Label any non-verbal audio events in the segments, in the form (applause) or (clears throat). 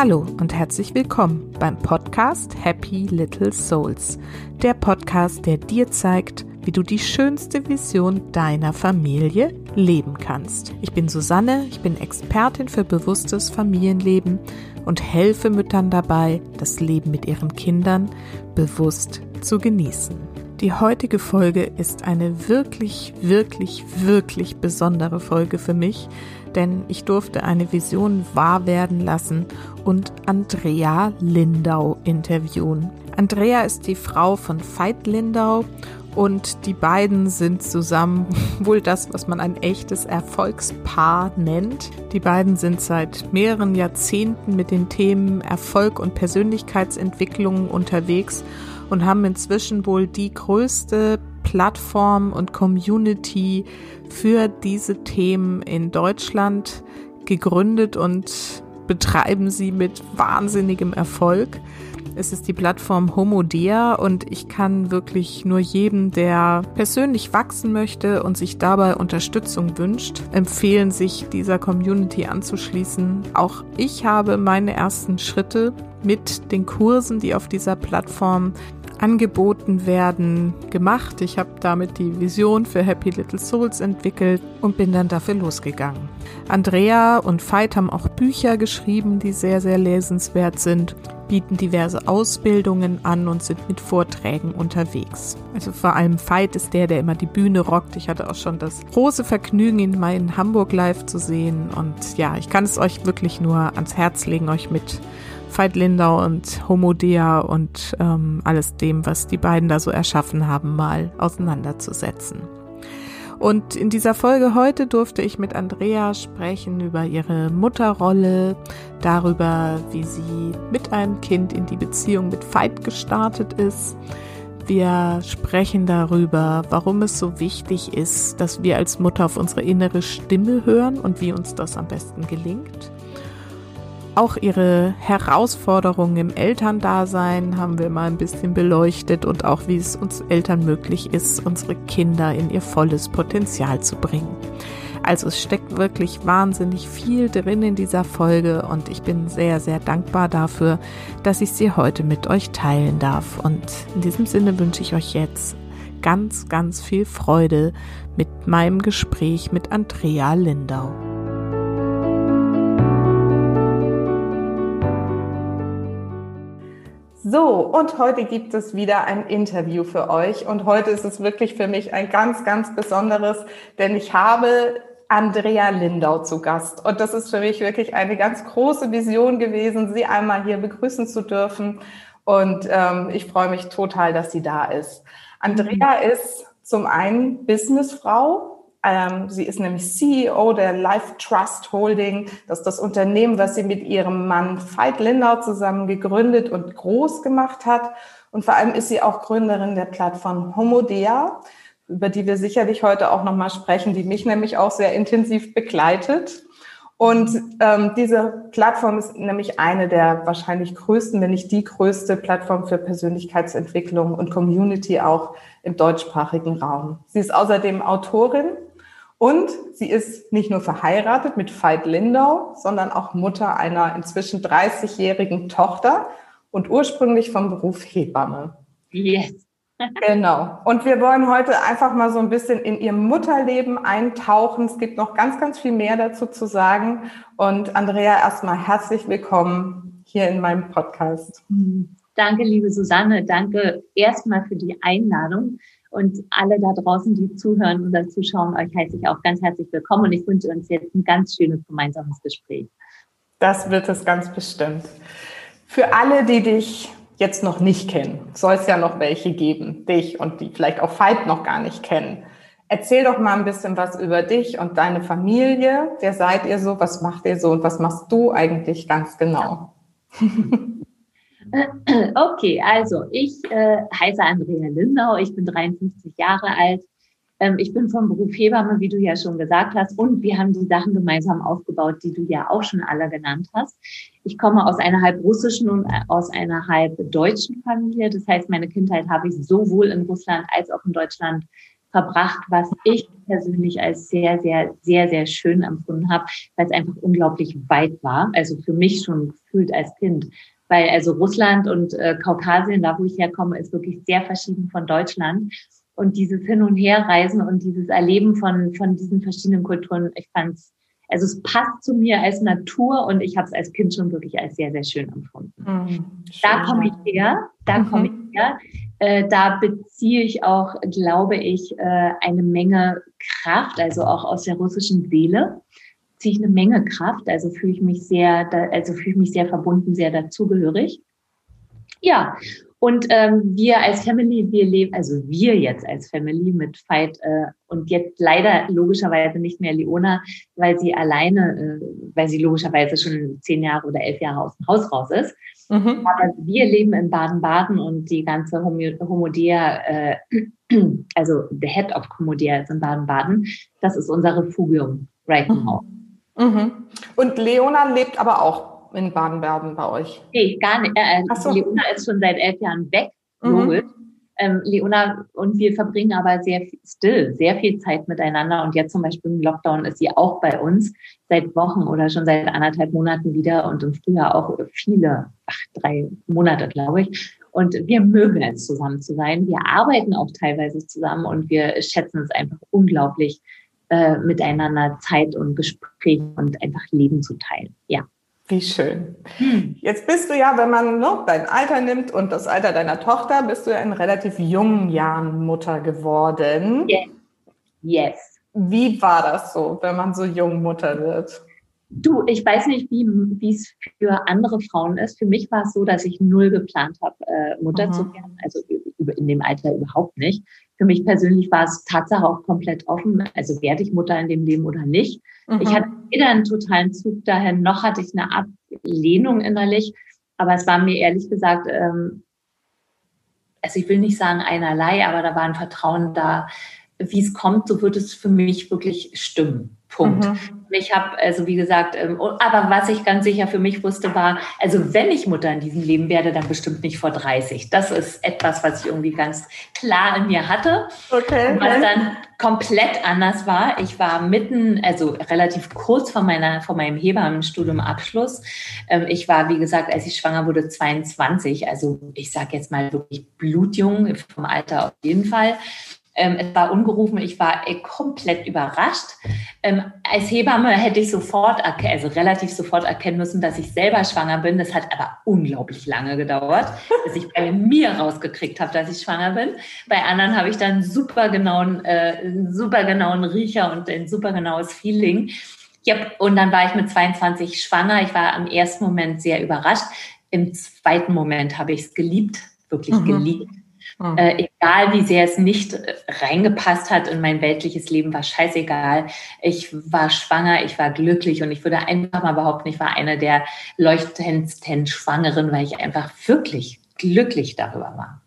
Hallo und herzlich willkommen beim Podcast Happy Little Souls. Der Podcast, der dir zeigt, wie du die schönste Vision deiner Familie leben kannst. Ich bin Susanne, ich bin Expertin für bewusstes Familienleben und helfe Müttern dabei, das Leben mit ihren Kindern bewusst zu genießen. Die heutige Folge ist eine wirklich, wirklich, wirklich besondere Folge für mich, denn ich durfte eine Vision wahr werden lassen und Andrea Lindau interviewen. Andrea ist die Frau von Veit Lindau und die beiden sind zusammen (laughs) wohl das, was man ein echtes Erfolgspaar nennt. Die beiden sind seit mehreren Jahrzehnten mit den Themen Erfolg und Persönlichkeitsentwicklung unterwegs und haben inzwischen wohl die größte Plattform und Community für diese Themen in Deutschland gegründet und betreiben sie mit wahnsinnigem Erfolg. Es ist die Plattform Homodea und ich kann wirklich nur jedem, der persönlich wachsen möchte und sich dabei Unterstützung wünscht, empfehlen, sich dieser Community anzuschließen. Auch ich habe meine ersten Schritte mit den Kursen, die auf dieser Plattform angeboten werden, gemacht. Ich habe damit die Vision für Happy Little Souls entwickelt und bin dann dafür losgegangen. Andrea und Veit haben auch Bücher geschrieben, die sehr, sehr lesenswert sind, bieten diverse Ausbildungen an und sind mit Vorträgen unterwegs. Also vor allem Veit ist der, der immer die Bühne rockt. Ich hatte auch schon das große Vergnügen, ihn mal in Hamburg live zu sehen. Und ja, ich kann es euch wirklich nur ans Herz legen, euch mit Veit Lindau und Homodea und ähm, alles dem, was die beiden da so erschaffen haben, mal auseinanderzusetzen. Und in dieser Folge heute durfte ich mit Andrea sprechen über ihre Mutterrolle, darüber, wie sie mit einem Kind in die Beziehung mit Veit gestartet ist. Wir sprechen darüber, warum es so wichtig ist, dass wir als Mutter auf unsere innere Stimme hören und wie uns das am besten gelingt. Auch ihre Herausforderungen im Elterndasein haben wir mal ein bisschen beleuchtet und auch wie es uns Eltern möglich ist, unsere Kinder in ihr volles Potenzial zu bringen. Also es steckt wirklich wahnsinnig viel drin in dieser Folge und ich bin sehr, sehr dankbar dafür, dass ich sie heute mit euch teilen darf. Und in diesem Sinne wünsche ich euch jetzt ganz, ganz viel Freude mit meinem Gespräch mit Andrea Lindau. So, und heute gibt es wieder ein Interview für euch. Und heute ist es wirklich für mich ein ganz, ganz besonderes, denn ich habe Andrea Lindau zu Gast. Und das ist für mich wirklich eine ganz große Vision gewesen, sie einmal hier begrüßen zu dürfen. Und ähm, ich freue mich total, dass sie da ist. Andrea mhm. ist zum einen Businessfrau, sie ist nämlich CEO der Life Trust Holding. Das ist das Unternehmen, was sie mit ihrem Mann Veit Lindau zusammen gegründet und groß gemacht hat. Und vor allem ist sie auch Gründerin der Plattform Homodea, über die wir sicherlich heute auch nochmal sprechen, die mich nämlich auch sehr intensiv begleitet. Und ähm, diese Plattform ist nämlich eine der wahrscheinlich größten, wenn nicht die größte Plattform für Persönlichkeitsentwicklung und Community auch im deutschsprachigen Raum. Sie ist außerdem Autorin und sie ist nicht nur verheiratet mit Veit Lindau, sondern auch Mutter einer inzwischen 30-jährigen Tochter und ursprünglich vom Beruf Hebamme. Yes. (laughs) genau. Und wir wollen heute einfach mal so ein bisschen in ihr Mutterleben eintauchen. Es gibt noch ganz, ganz viel mehr dazu zu sagen. Und Andrea, erstmal herzlich willkommen hier in meinem Podcast. Danke, liebe Susanne. Danke erstmal für die Einladung. Und alle da draußen, die zuhören oder zuschauen, euch heiße ich auch ganz herzlich willkommen und ich wünsche uns jetzt ein ganz schönes gemeinsames Gespräch. Das wird es ganz bestimmt. Für alle, die dich jetzt noch nicht kennen, soll es ja noch welche geben, dich und die vielleicht auch Veit noch gar nicht kennen. Erzähl doch mal ein bisschen was über dich und deine Familie. Wer seid ihr so? Was macht ihr so? Und was machst du eigentlich ganz genau? Ja. (laughs) (clears throat) Okay, also ich äh, heiße Andrea Lindau, ich bin 53 Jahre alt. Ähm, ich bin vom Beruf Hebamme, wie du ja schon gesagt hast, und wir haben die Sachen gemeinsam aufgebaut, die du ja auch schon alle genannt hast. Ich komme aus einer halb russischen und äh, aus einer halb deutschen Familie. Das heißt, meine Kindheit habe ich sowohl in Russland als auch in Deutschland verbracht, was ich persönlich als sehr, sehr, sehr, sehr schön empfunden habe, weil es einfach unglaublich weit war. Also für mich schon gefühlt als Kind. Weil also Russland und äh, Kaukasien, da wo ich herkomme, ist wirklich sehr verschieden von Deutschland. Und dieses Hin- und Herreisen und dieses Erleben von, von diesen verschiedenen Kulturen, ich fand es also es passt zu mir als Natur und ich habe es als Kind schon wirklich als sehr, sehr schön empfunden. Mhm, da komme ich her, da mhm. komme ich her. Äh, da beziehe ich auch, glaube ich, äh, eine Menge Kraft, also auch aus der russischen Seele ziehe ich eine Menge Kraft, also fühle ich mich sehr, also fühle ich mich sehr verbunden, sehr dazugehörig. Ja, und ähm, wir als Family, wir leben, also wir jetzt als Family mit Veit äh, und jetzt leider logischerweise nicht mehr Leona, weil sie alleine, äh, weil sie logischerweise schon zehn Jahre oder elf Jahre aus dem Haus raus ist. Mhm. Aber wir leben in Baden-Baden und die ganze Homodea, äh, (clears throat) also the head of Homodea ist in Baden-Baden. Das ist unser Refugium right now. Mhm. Und Leona lebt aber auch in Baden-Baden bei euch? Nee, gar nicht. Äh, äh so. Leona ist schon seit elf Jahren weg, mhm. Ähm, Leona und wir verbringen aber sehr viel, still, sehr viel Zeit miteinander. Und jetzt zum Beispiel im Lockdown ist sie auch bei uns seit Wochen oder schon seit anderthalb Monaten wieder und im Frühjahr auch viele, ach, drei Monate, glaube ich. Und wir mögen es, zusammen zu sein. Wir arbeiten auch teilweise zusammen und wir schätzen es einfach unglaublich, äh, miteinander Zeit und Gespräch und einfach Leben zu teilen. Ja. Wie schön. Hm. Jetzt bist du ja, wenn man ne, dein Alter nimmt und das Alter deiner Tochter, bist du ja in relativ jungen Jahren Mutter geworden. Yes. yes. Wie war das so, wenn man so jung Mutter wird? Du, ich weiß nicht, wie es für andere Frauen ist. Für mich war es so, dass ich null geplant habe, äh, Mutter mhm. zu werden. Also in dem Alter überhaupt nicht. Für mich persönlich war es Tatsache auch komplett offen. Also werde ich Mutter in dem Leben oder nicht. Mhm. Ich hatte weder einen totalen Zug dahin, noch hatte ich eine Ablehnung innerlich. Aber es war mir ehrlich gesagt, ähm, also ich will nicht sagen einerlei, aber da war ein Vertrauen da, wie es kommt, so wird es für mich wirklich stimmen. Punkt. Mhm. Ich habe, also wie gesagt, ähm, aber was ich ganz sicher für mich wusste, war, also wenn ich Mutter in diesem Leben werde, dann bestimmt nicht vor 30. Das ist etwas, was ich irgendwie ganz klar in mir hatte. Okay. Was dann komplett anders war. Ich war mitten, also relativ kurz vor meiner, vor meinem Hebammenstudium Abschluss. Ähm, ich war, wie gesagt, als ich schwanger wurde, 22. Also ich sage jetzt mal wirklich blutjung vom Alter auf jeden Fall. Ähm, es war ungerufen, ich war äh, komplett überrascht. Ähm, als Hebamme hätte ich sofort, also relativ sofort erkennen müssen, dass ich selber schwanger bin. Das hat aber unglaublich lange gedauert, (laughs) bis ich bei mir rausgekriegt habe, dass ich schwanger bin. Bei anderen habe ich dann super genauen, äh, super genauen Riecher und ein super genaues Feeling. Ja, und dann war ich mit 22 schwanger. Ich war am ersten Moment sehr überrascht. Im zweiten Moment habe ich es geliebt, wirklich mhm. geliebt. Mhm. Äh, egal wie sehr es nicht äh, reingepasst hat in mein weltliches Leben, war scheißegal. Ich war schwanger, ich war glücklich und ich würde einfach mal behaupten, ich war eine der leuchtendsten Schwangeren, weil ich einfach wirklich glücklich darüber war.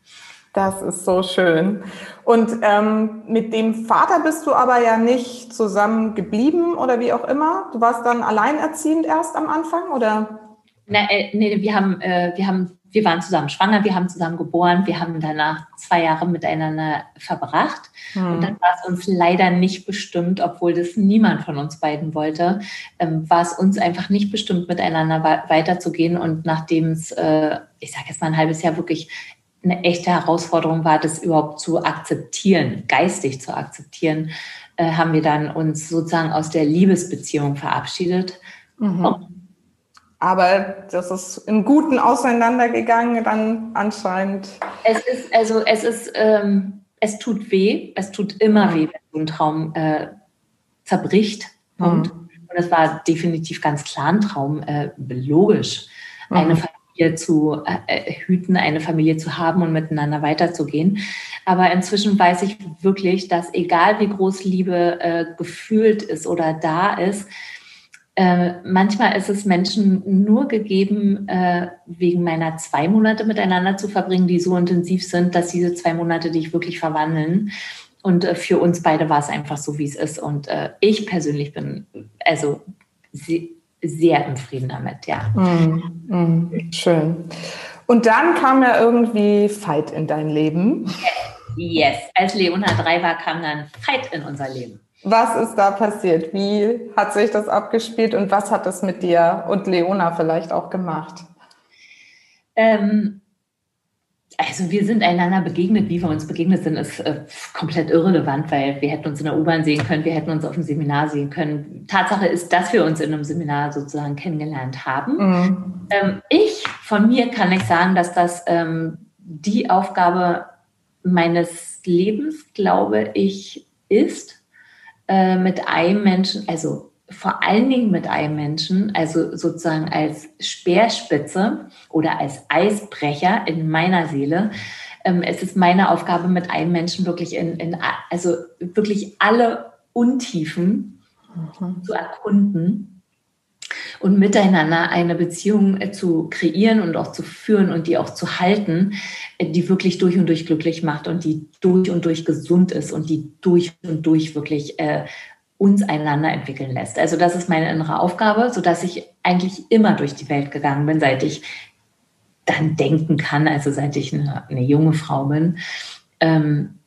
Das ist so schön. Und ähm, mit dem Vater bist du aber ja nicht zusammen geblieben oder wie auch immer. Du warst dann alleinerziehend erst am Anfang, oder? Na, äh, nee, wir haben, äh, wir haben wir waren zusammen schwanger, wir haben zusammen geboren, wir haben danach zwei Jahre miteinander verbracht. Mhm. Und dann war es uns leider nicht bestimmt, obwohl das niemand von uns beiden wollte, ähm, war es uns einfach nicht bestimmt, miteinander weiterzugehen. Und nachdem es, äh, ich sage jetzt mal ein halbes Jahr wirklich eine echte Herausforderung war, das überhaupt zu akzeptieren, geistig zu akzeptieren, äh, haben wir dann uns sozusagen aus der Liebesbeziehung verabschiedet. Mhm. Aber das ist im Guten auseinandergegangen, dann anscheinend. Es ist, also es ist, ähm, es tut weh, es tut immer weh, wenn so ein Traum äh, zerbricht. Mhm. Und, und es war definitiv ganz klar ein Traum, äh, logisch, mhm. eine Familie zu äh, hüten, eine Familie zu haben und miteinander weiterzugehen. Aber inzwischen weiß ich wirklich, dass egal wie groß Liebe äh, gefühlt ist oder da ist, äh, manchmal ist es Menschen nur gegeben, äh, wegen meiner zwei Monate miteinander zu verbringen, die so intensiv sind, dass diese zwei Monate dich wirklich verwandeln. Und äh, für uns beide war es einfach so, wie es ist. Und äh, ich persönlich bin also sehr, sehr im Frieden damit, ja. Mm, mm, schön. Und dann kam ja irgendwie Fight in dein Leben. Yes, als Leona drei war, kam dann Fight in unser Leben. Was ist da passiert? Wie hat sich das abgespielt und was hat das mit dir und Leona vielleicht auch gemacht? Ähm, also wir sind einander begegnet, wie wir uns begegnet sind, ist äh, komplett irrelevant, weil wir hätten uns in der U-Bahn sehen können, wir hätten uns auf dem Seminar sehen können. Tatsache ist, dass wir uns in einem Seminar sozusagen kennengelernt haben. Mhm. Ähm, ich, von mir kann ich sagen, dass das ähm, die Aufgabe meines Lebens, glaube ich, ist, äh, mit einem Menschen, also vor allen Dingen mit einem Menschen, also sozusagen als Speerspitze oder als Eisbrecher in meiner Seele. Ähm, es ist meine Aufgabe, mit einem Menschen wirklich in, in also wirklich alle Untiefen mhm. zu erkunden und miteinander eine Beziehung äh, zu kreieren und auch zu führen und die auch zu halten, äh, die wirklich durch und durch glücklich macht und die durch und durch gesund ist und die durch und durch wirklich äh, uns einander entwickeln lässt. Also das ist meine innere Aufgabe, so dass ich eigentlich immer durch die Welt gegangen bin, seit ich dann denken kann, also seit ich eine, eine junge Frau bin. Ähm,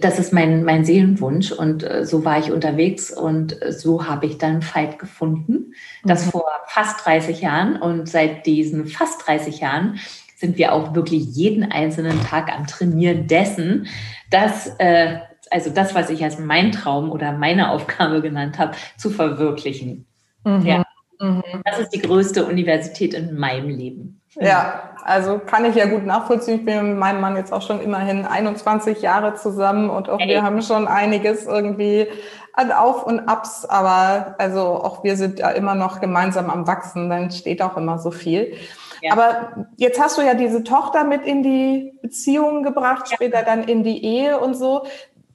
das ist mein, mein Seelenwunsch und äh, so war ich unterwegs und äh, so habe ich dann Fight gefunden. Das mhm. vor fast 30 Jahren und seit diesen fast 30 Jahren sind wir auch wirklich jeden einzelnen Tag am Trainieren dessen, dass äh, also das, was ich als mein Traum oder meine Aufgabe genannt habe, zu verwirklichen. Mhm. Ja. Mhm. Das ist die größte Universität in meinem Leben. Ja, also kann ich ja gut nachvollziehen. Ich bin mit meinem Mann jetzt auch schon immerhin 21 Jahre zusammen und auch hey. wir haben schon einiges irgendwie an Auf und Abs, aber also auch wir sind ja immer noch gemeinsam am Wachsen, dann steht auch immer so viel. Ja. Aber jetzt hast du ja diese Tochter mit in die Beziehung gebracht, später ja. dann in die Ehe und so.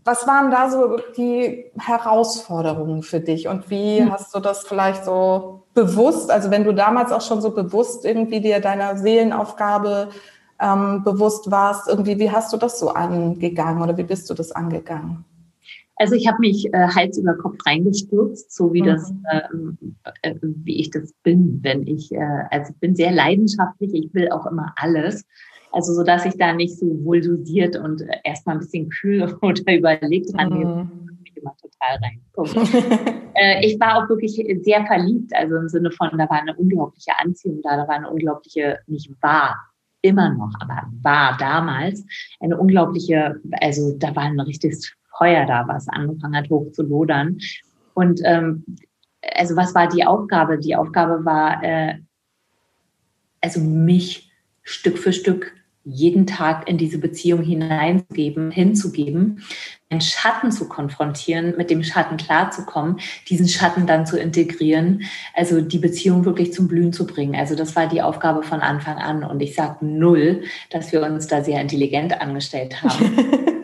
Was waren da so die Herausforderungen für dich und wie hm. hast du das vielleicht so bewusst, also wenn du damals auch schon so bewusst irgendwie dir deiner Seelenaufgabe ähm, bewusst warst, irgendwie, wie hast du das so angegangen oder wie bist du das angegangen? Also ich habe mich äh, Hals über Kopf reingestürzt, so wie mhm. das, äh, äh, wie ich das bin, wenn ich, äh, also ich bin sehr leidenschaftlich, ich will auch immer alles. Also so dass ich da nicht so wohl dosiert und äh, erstmal ein bisschen kühl (laughs) oder überlegt rangehe. Mhm. Immer total rein. äh, ich war auch wirklich sehr verliebt, also im Sinne von, da war eine unglaubliche Anziehung da, da war eine unglaubliche, nicht wahr, immer noch, aber war damals eine unglaubliche, also da war ein richtiges Feuer da, was angefangen hat hoch zu lodern. Und ähm, also was war die Aufgabe? Die Aufgabe war, äh, also mich Stück für Stück jeden Tag in diese Beziehung hineinzugeben, hinzugeben, einen Schatten zu konfrontieren, mit dem Schatten klarzukommen, diesen Schatten dann zu integrieren, also die Beziehung wirklich zum Blühen zu bringen. Also das war die Aufgabe von Anfang an. Und ich sage null, dass wir uns da sehr intelligent angestellt haben. (laughs)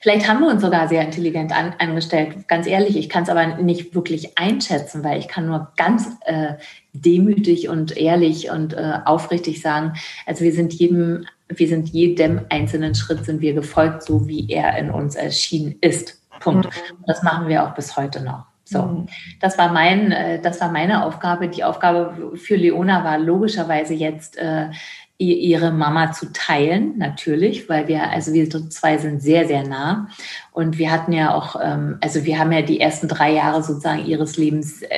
Vielleicht haben wir uns sogar sehr intelligent an, angestellt. Ganz ehrlich, ich kann es aber nicht wirklich einschätzen, weil ich kann nur ganz äh, demütig und ehrlich und äh, aufrichtig sagen, also wir sind jedem wir sind jedem einzelnen Schritt sind wir gefolgt, so wie er in uns erschienen ist. Punkt. Mhm. Das machen wir auch bis heute noch. So, mhm. das war mein, äh, das war meine Aufgabe. Die Aufgabe für Leona war logischerweise jetzt äh, ihre Mama zu teilen, natürlich, weil wir, also wir zwei sind sehr, sehr nah. Und wir hatten ja auch, ähm, also wir haben ja die ersten drei Jahre sozusagen ihres Lebens äh,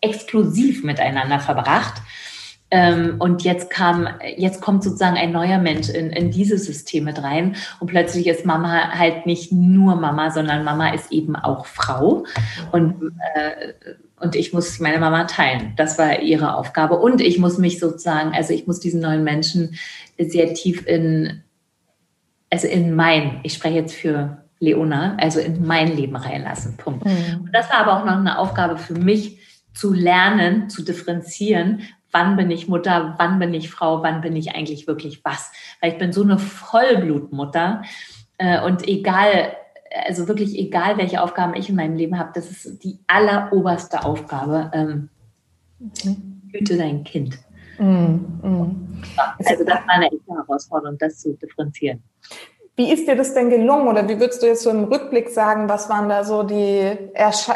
exklusiv miteinander verbracht. Ähm, und jetzt kam, jetzt kommt sozusagen ein neuer Mensch in, in diese Systeme rein. Und plötzlich ist Mama halt nicht nur Mama, sondern Mama ist eben auch Frau. Und, äh, und ich muss meine Mama teilen. Das war ihre Aufgabe. Und ich muss mich sozusagen, also ich muss diesen neuen Menschen sehr tief in, also in mein, ich spreche jetzt für Leona, also in mein Leben reinlassen. Punkt. Mhm. Und das war aber auch noch eine Aufgabe für mich, zu lernen, zu differenzieren, wann bin ich Mutter, wann bin ich Frau, wann bin ich eigentlich wirklich was. Weil ich bin so eine Vollblutmutter äh, und egal, also wirklich egal, welche Aufgaben ich in meinem Leben habe, das ist die alleroberste Aufgabe. Ähm, hüte dein Kind. Mm, mm. Also das war eine echte Herausforderung, das zu differenzieren. Wie ist dir das denn gelungen oder wie würdest du jetzt so im Rückblick sagen, was waren da so die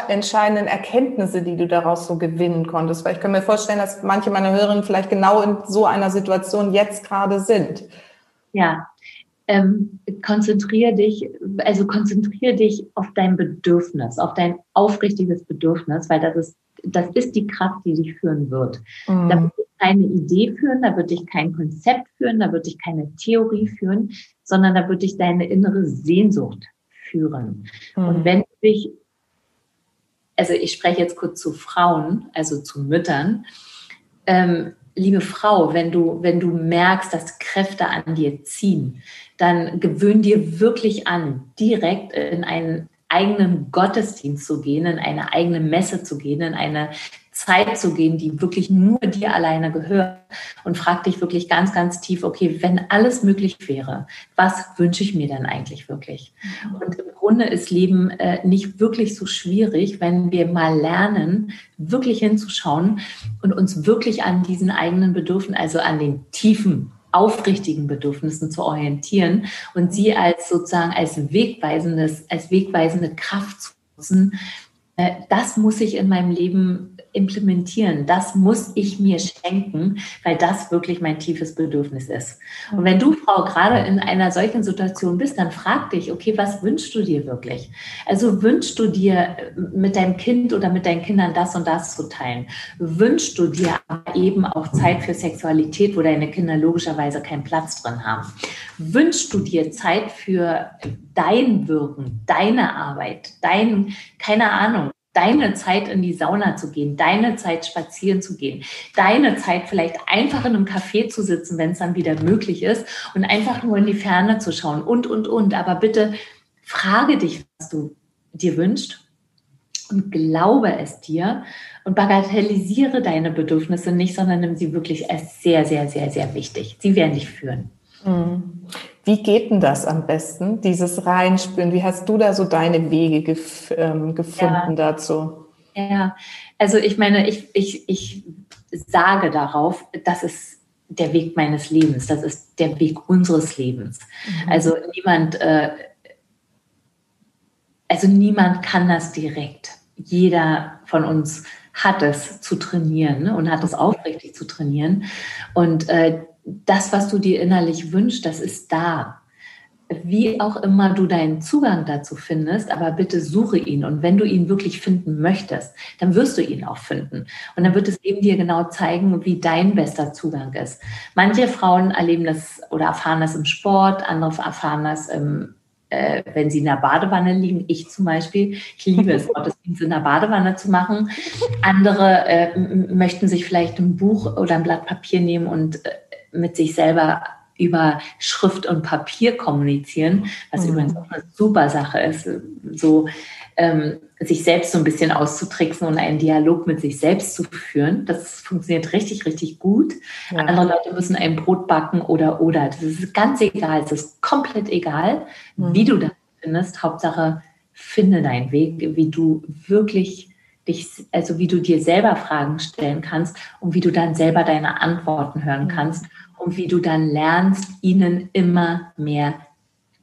entscheidenden Erkenntnisse, die du daraus so gewinnen konntest? Weil ich kann mir vorstellen, dass manche meiner Hörerinnen vielleicht genau in so einer Situation jetzt gerade sind. Ja, ähm, konzentriere dich, also konzentriere dich auf dein Bedürfnis, auf dein aufrichtiges Bedürfnis, weil das ist, das ist die Kraft, die dich führen wird. Mhm. Da wird dich keine Idee führen, da wird dich kein Konzept führen, da wird dich keine Theorie führen, sondern da wird dich deine innere Sehnsucht führen. Mhm. Und wenn du dich, also ich spreche jetzt kurz zu Frauen, also zu Müttern, ähm, liebe Frau, wenn du, wenn du merkst, dass Kräfte an dir ziehen, dann gewöhn dir wirklich an, direkt in einen eigenen Gottesdienst zu gehen, in eine eigene Messe zu gehen, in eine Zeit zu gehen, die wirklich nur dir alleine gehört und frag dich wirklich ganz, ganz tief, okay, wenn alles möglich wäre, was wünsche ich mir denn eigentlich wirklich? Mhm. Und im Grunde ist Leben äh, nicht wirklich so schwierig, wenn wir mal lernen, wirklich hinzuschauen und uns wirklich an diesen eigenen Bedürfnissen, also an den tiefen aufrichtigen Bedürfnissen zu orientieren und sie als sozusagen als wegweisendes, als wegweisende Kraft zu nutzen, äh, das muss ich in meinem Leben implementieren. Das muss ich mir schenken, weil das wirklich mein tiefes Bedürfnis ist. Und wenn du, Frau, gerade in einer solchen Situation bist, dann frag dich, okay, was wünschst du dir wirklich? Also wünschst du dir mit deinem Kind oder mit deinen Kindern das und das zu teilen? Wünschst du dir aber eben auch Zeit für Sexualität, wo deine Kinder logischerweise keinen Platz drin haben? Wünschst du dir Zeit für dein Wirken, deine Arbeit, dein, keine Ahnung, deine Zeit in die Sauna zu gehen, deine Zeit spazieren zu gehen, deine Zeit vielleicht einfach in einem Café zu sitzen, wenn es dann wieder möglich ist und einfach nur in die Ferne zu schauen und, und, und. Aber bitte frage dich, was du dir wünschst und glaube es dir und bagatellisiere deine Bedürfnisse nicht, sondern nimm sie wirklich als sehr, sehr, sehr, sehr wichtig. Sie werden dich führen. Mhm. Wie geht denn das am besten, dieses Reinspüren? Wie hast du da so deine Wege gef ähm, gefunden ja. dazu? Ja, also ich meine, ich, ich, ich sage darauf, das ist der Weg meines Lebens, das ist der Weg unseres Lebens. Mhm. Also niemand, äh, also niemand kann das direkt. Jeder von uns hat es zu trainieren ne, und hat es aufrichtig zu trainieren. Und äh, das, was du dir innerlich wünschst, das ist da. Wie auch immer du deinen Zugang dazu findest, aber bitte suche ihn. Und wenn du ihn wirklich finden möchtest, dann wirst du ihn auch finden. Und dann wird es eben dir genau zeigen, wie dein bester Zugang ist. Manche Frauen erleben das oder erfahren das im Sport, andere erfahren das im äh, wenn sie in der Badewanne liegen. Ich zum Beispiel, ich liebe es, (laughs) Gottesdienst in der Badewanne zu machen. Andere äh, möchten sich vielleicht ein Buch oder ein Blatt Papier nehmen und äh, mit sich selber über Schrift und Papier kommunizieren, was mhm. übrigens auch eine super Sache ist, so ähm, sich selbst so ein bisschen auszutricksen und einen Dialog mit sich selbst zu führen. Das funktioniert richtig, richtig gut. Ja. Andere Leute müssen ein Brot backen oder oder. Das ist ganz egal. Es ist komplett egal, mhm. wie du das findest. Hauptsache, finde deinen Weg, wie du wirklich dich, also wie du dir selber Fragen stellen kannst und wie du dann selber deine Antworten hören mhm. kannst und wie du dann lernst, ihnen immer mehr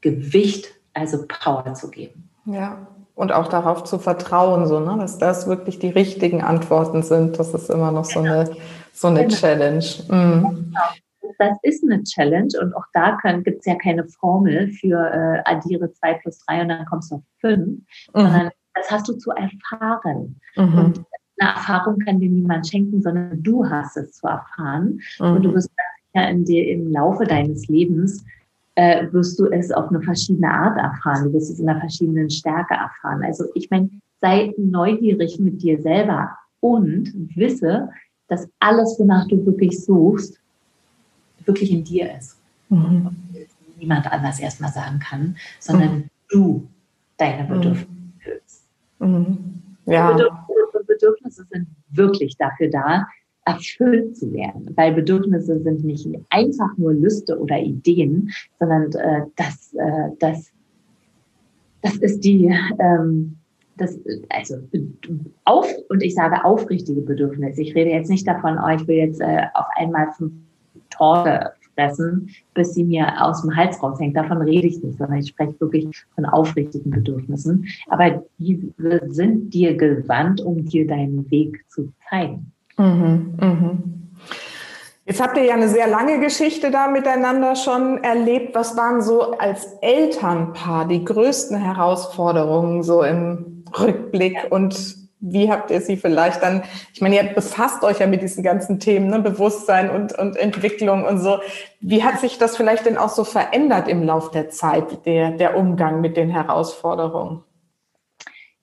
Gewicht, also Power zu geben. Ja, und auch darauf zu vertrauen, so, ne, dass das wirklich die richtigen Antworten sind. Das ist immer noch so eine, so eine genau. Challenge. Mhm. Das ist eine Challenge und auch da gibt es ja keine Formel für äh, addiere 2 plus 3 und dann kommst du auf 5, mhm. sondern das hast du zu erfahren. Mhm. Und eine Erfahrung kann dir niemand schenken, sondern du hast es zu erfahren. Mhm. Und du wirst in dir im Laufe deines Lebens äh, wirst du es auf eine verschiedene Art erfahren. Du wirst es in einer verschiedenen Stärke erfahren. Also ich meine, sei neugierig mit dir selber und wisse, dass alles, wonach du wirklich suchst, wirklich in dir ist. Mhm. Niemand anders erstmal sagen kann, sondern mhm. du deine mhm. Bedürfnisse fühlst. Mhm. Ja. Bedürfnisse, Bedürfnisse sind wirklich dafür da, erfüllt zu werden, weil Bedürfnisse sind nicht einfach nur Lüste oder Ideen, sondern äh, das, äh, das, das ist die, ähm, das, also auf, und ich sage aufrichtige Bedürfnisse. Ich rede jetzt nicht davon, oh, ich will jetzt äh, auf einmal fünf Torte fressen, bis sie mir aus dem Hals raushängt. Davon rede ich nicht, sondern ich spreche wirklich von aufrichtigen Bedürfnissen. Aber die sind dir gewandt, um dir deinen Weg zu zeigen. Mhm, mhm. Jetzt habt ihr ja eine sehr lange Geschichte da miteinander schon erlebt. Was waren so als Elternpaar die größten Herausforderungen so im Rückblick und wie habt ihr sie vielleicht dann, ich meine, ihr befasst euch ja mit diesen ganzen Themen, ne, Bewusstsein und, und Entwicklung und so. Wie hat sich das vielleicht denn auch so verändert im Lauf der Zeit, der, der Umgang mit den Herausforderungen?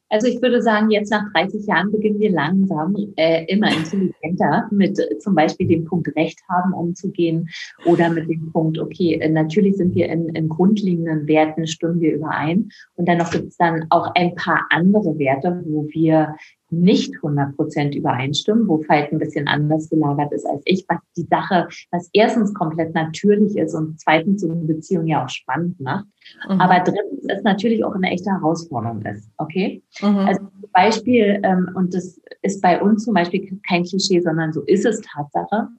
Also ich würde sagen, jetzt nach 30 Jahren beginnen wir langsam äh, immer intelligenter mit äh, zum Beispiel dem Punkt Recht haben umzugehen oder mit dem Punkt, okay, äh, natürlich sind wir in, in grundlegenden Werten, stimmen wir überein. Und dennoch gibt es dann auch ein paar andere Werte, wo wir nicht 100 Prozent übereinstimmen, wo Veit ein bisschen anders gelagert ist als ich, was die Sache, was erstens komplett natürlich ist und zweitens so eine Beziehung ja auch spannend macht. Mhm. Aber drittens ist natürlich auch eine echte Herausforderung ist, okay? Mhm. Also zum Beispiel, ähm, und das ist bei uns zum Beispiel kein Klischee, sondern so ist es Tatsache.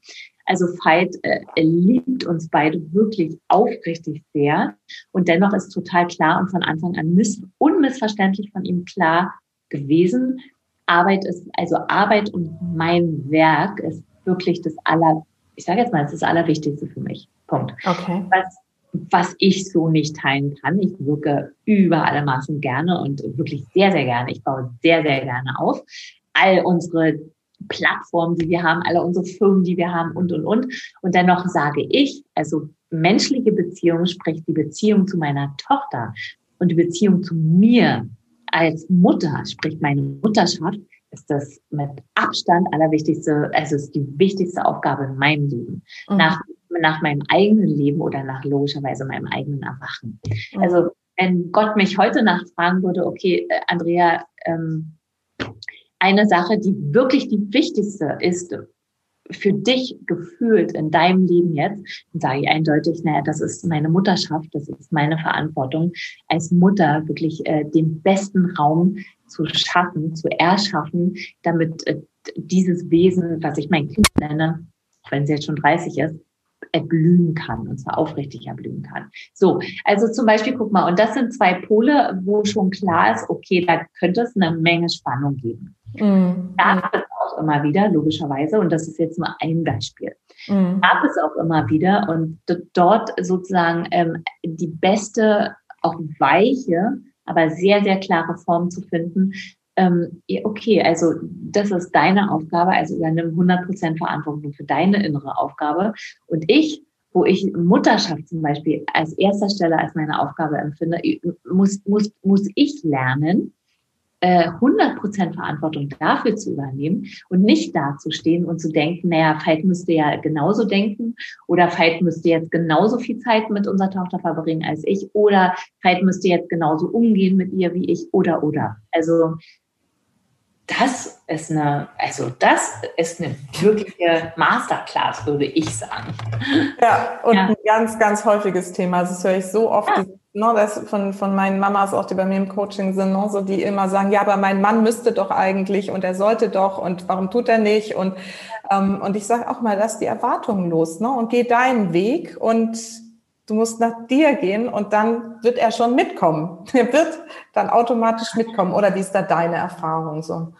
Also Veit äh, liebt uns beide wirklich aufrichtig sehr. Und dennoch ist total klar und von Anfang an miss unmissverständlich von ihm klar gewesen, Arbeit ist, also Arbeit und mein Werk ist wirklich das aller, ich sage jetzt mal, das ist das Allerwichtigste für mich. Punkt. Okay. Was, was ich so nicht teilen kann. Ich wirke über alle Maßen gerne und wirklich sehr, sehr gerne. Ich baue sehr, sehr gerne auf. All unsere Plattformen, die wir haben, alle unsere Firmen, die wir haben und, und, und. Und dennoch sage ich, also menschliche Beziehung, sprich die Beziehung zu meiner Tochter und die Beziehung zu mir als Mutter, sprich meine Mutterschaft, ist das mit Abstand allerwichtigste, also ist die wichtigste Aufgabe in meinem Leben. Mhm. Nach, nach meinem eigenen Leben oder nach logischerweise meinem eigenen Erwachen. Mhm. Also wenn Gott mich heute Nacht fragen würde, okay, äh, Andrea, ähm, eine Sache, die wirklich die wichtigste ist für dich gefühlt in deinem Leben jetzt, dann sage ich eindeutig, naja, das ist meine Mutterschaft, das ist meine Verantwortung, als Mutter wirklich äh, den besten Raum zu schaffen, zu erschaffen, damit äh, dieses Wesen, was ich mein Kind nenne, wenn sie jetzt schon 30 ist, erblühen kann, und zwar aufrichtig erblühen kann. So, also zum Beispiel, guck mal, und das sind zwei Pole, wo schon klar ist, okay, da könnte es eine Menge Spannung geben. Mhm. Es auch immer wieder, logischerweise, und das ist jetzt nur ein Beispiel. Mhm. Gab es auch immer wieder und dort sozusagen ähm, die beste, auch weiche, aber sehr, sehr klare Form zu finden, ähm, okay, also das ist deine Aufgabe, also übernimm 100% Verantwortung für deine innere Aufgabe. Und ich, wo ich Mutterschaft zum Beispiel als erster Stelle als meine Aufgabe empfinde, muss, muss, muss ich lernen, 100% äh, Verantwortung dafür zu übernehmen und nicht dazustehen und zu denken, naja, Veit müsste ja genauso denken oder Veit müsste jetzt genauso viel Zeit mit unserer Tochter verbringen als ich oder Veit müsste jetzt genauso umgehen mit ihr wie ich oder oder. Also das ist eine, also das ist eine wirkliche Masterclass, würde ich sagen. Ja, und ja. ein ganz, ganz häufiges Thema. Das höre ich so oft, ja. Ne, das von, von meinen Mamas auch, die bei mir im Coaching sind, ne, so, die immer sagen, ja, aber mein Mann müsste doch eigentlich und er sollte doch und warum tut er nicht? Und, ähm, und ich sage auch mal, lass die Erwartungen los ne, und geh deinen Weg und Du musst nach dir gehen und dann wird er schon mitkommen. (laughs) Er wird dann automatisch mitkommen. Oder wie ist da deine Erfahrung so?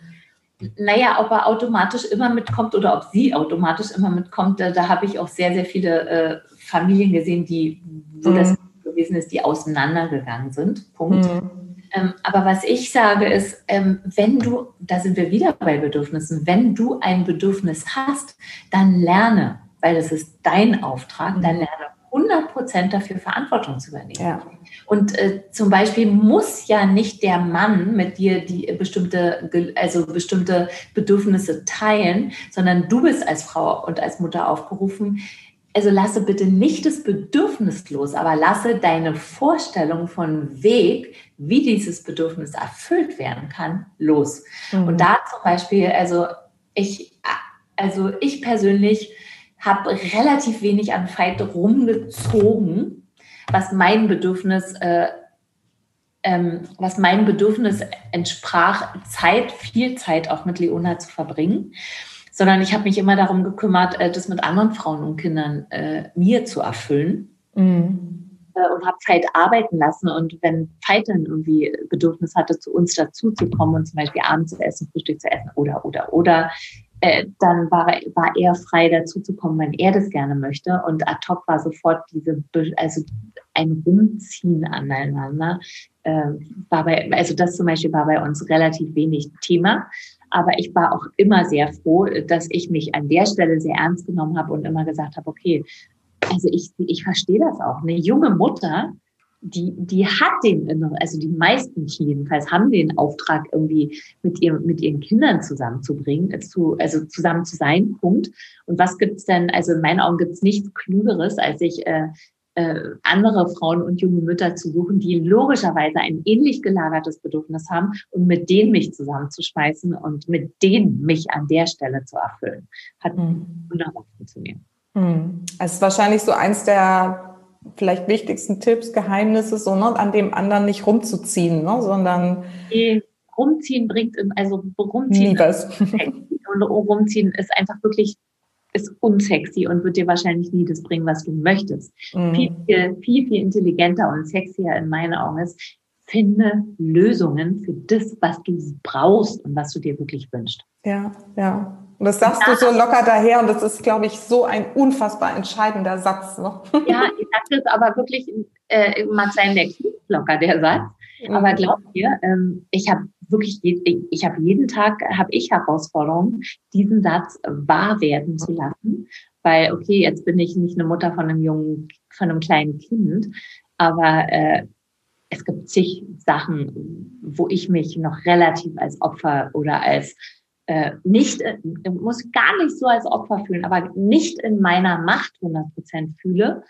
Naja, ob er automatisch immer mitkommt oder ob sie automatisch immer mitkommt, da, da habe ich auch sehr, sehr viele äh, Familien gesehen, die, wo mhm. das gewesen ist, die auseinandergegangen sind. Punkt. Mhm. Ähm, aber was ich sage ist, ähm, wenn du, da sind wir wieder bei Bedürfnissen, wenn du ein Bedürfnis hast, dann lerne, weil das ist dein Auftrag, dann mhm. lerne 100 Prozent dafür Verantwortung zu übernehmen. Ja. Und äh, zum Beispiel muss ja nicht der Mann mit dir die bestimmte, also bestimmte Bedürfnisse teilen, sondern du bist als Frau und als Mutter aufgerufen. Also lasse bitte nicht das Bedürfnis los, aber lasse deine Vorstellung von Weg, wie dieses Bedürfnis erfüllt werden kann, los. Mhm. Und da zum Beispiel, also ich, also ich persönlich habe relativ wenig an Fight rumgezogen, was mein Bedürfnis, äh, ähm, was mein Bedürfnis entsprach, Zeit, viel Zeit auch mit Leona zu verbringen, sondern ich habe mich immer darum gekümmert, äh, das mit anderen Frauen und Kindern äh, mir zu erfüllen. Mhm äh, und habe Veit arbeiten lassen. Und wenn Veit dann irgendwie Bedürfnis hatte, zu uns dazuzukommen und zum Beispiel abends zu essen, Frühstück zu essen oder, oder, oder, äh, dann war, war er frei dazu zu kommen, wenn er das gerne möchte. Und ad hoc war sofort diese, also ein Rumziehen aneinander. Äh, war bei, also das zum Beispiel war bei uns relativ wenig Thema. Aber ich war auch immer sehr froh, dass ich mich an der Stelle sehr ernst genommen habe und immer gesagt habe, okay, also ich, ich verstehe das auch. Eine junge Mutter, die, die hat den also die meisten jedenfalls haben den Auftrag, irgendwie mit, ihr, mit ihren Kindern zusammenzubringen, äh, zu, also zusammen zu sein, Punkt. Und was gibt's denn, also in meinen Augen gibt's nichts Klügeres, als sich äh, äh, andere Frauen und junge Mütter zu suchen, die logischerweise ein ähnlich gelagertes Bedürfnis haben und mit denen mich zusammenzuschmeißen und mit denen mich an der Stelle zu erfüllen. Hat mhm. wunderbar funktioniert. Mhm. Es ist wahrscheinlich so eins der vielleicht wichtigsten Tipps, Geheimnisse, so, ne, an dem anderen nicht rumzuziehen, ne, sondern. Nee, rumziehen bringt, also rumziehen. (laughs) Und rumziehen ist einfach wirklich, ist unsexy und wird dir wahrscheinlich nie das bringen, was du möchtest. Mhm. Viel, viel, viel, viel intelligenter und sexier in meinen Augen ist, finde Lösungen für das, was du brauchst und was du dir wirklich wünschst. Ja, ja. Und das sagst ja. du so locker daher und das ist, glaube ich, so ein unfassbar entscheidender Satz. Ne? Ja, ich sage das aber wirklich, äh, mag sein, der klingt locker, der Satz. Mhm. Aber glaub mir, ähm, ich habe wirklich, ich, ich habe jeden Tag, habe ich Herausforderungen, diesen Satz wahr werden zu lassen. Weil, okay, jetzt bin ich nicht eine Mutter von einem jungen, von einem kleinen Kind, aber äh, es gibt zig Sachen, wo ich mich noch relativ als Opfer oder als äh, nicht, äh, muss gar nicht so als Opfer fühlen, aber nicht in meiner Macht 100 Prozent fühle,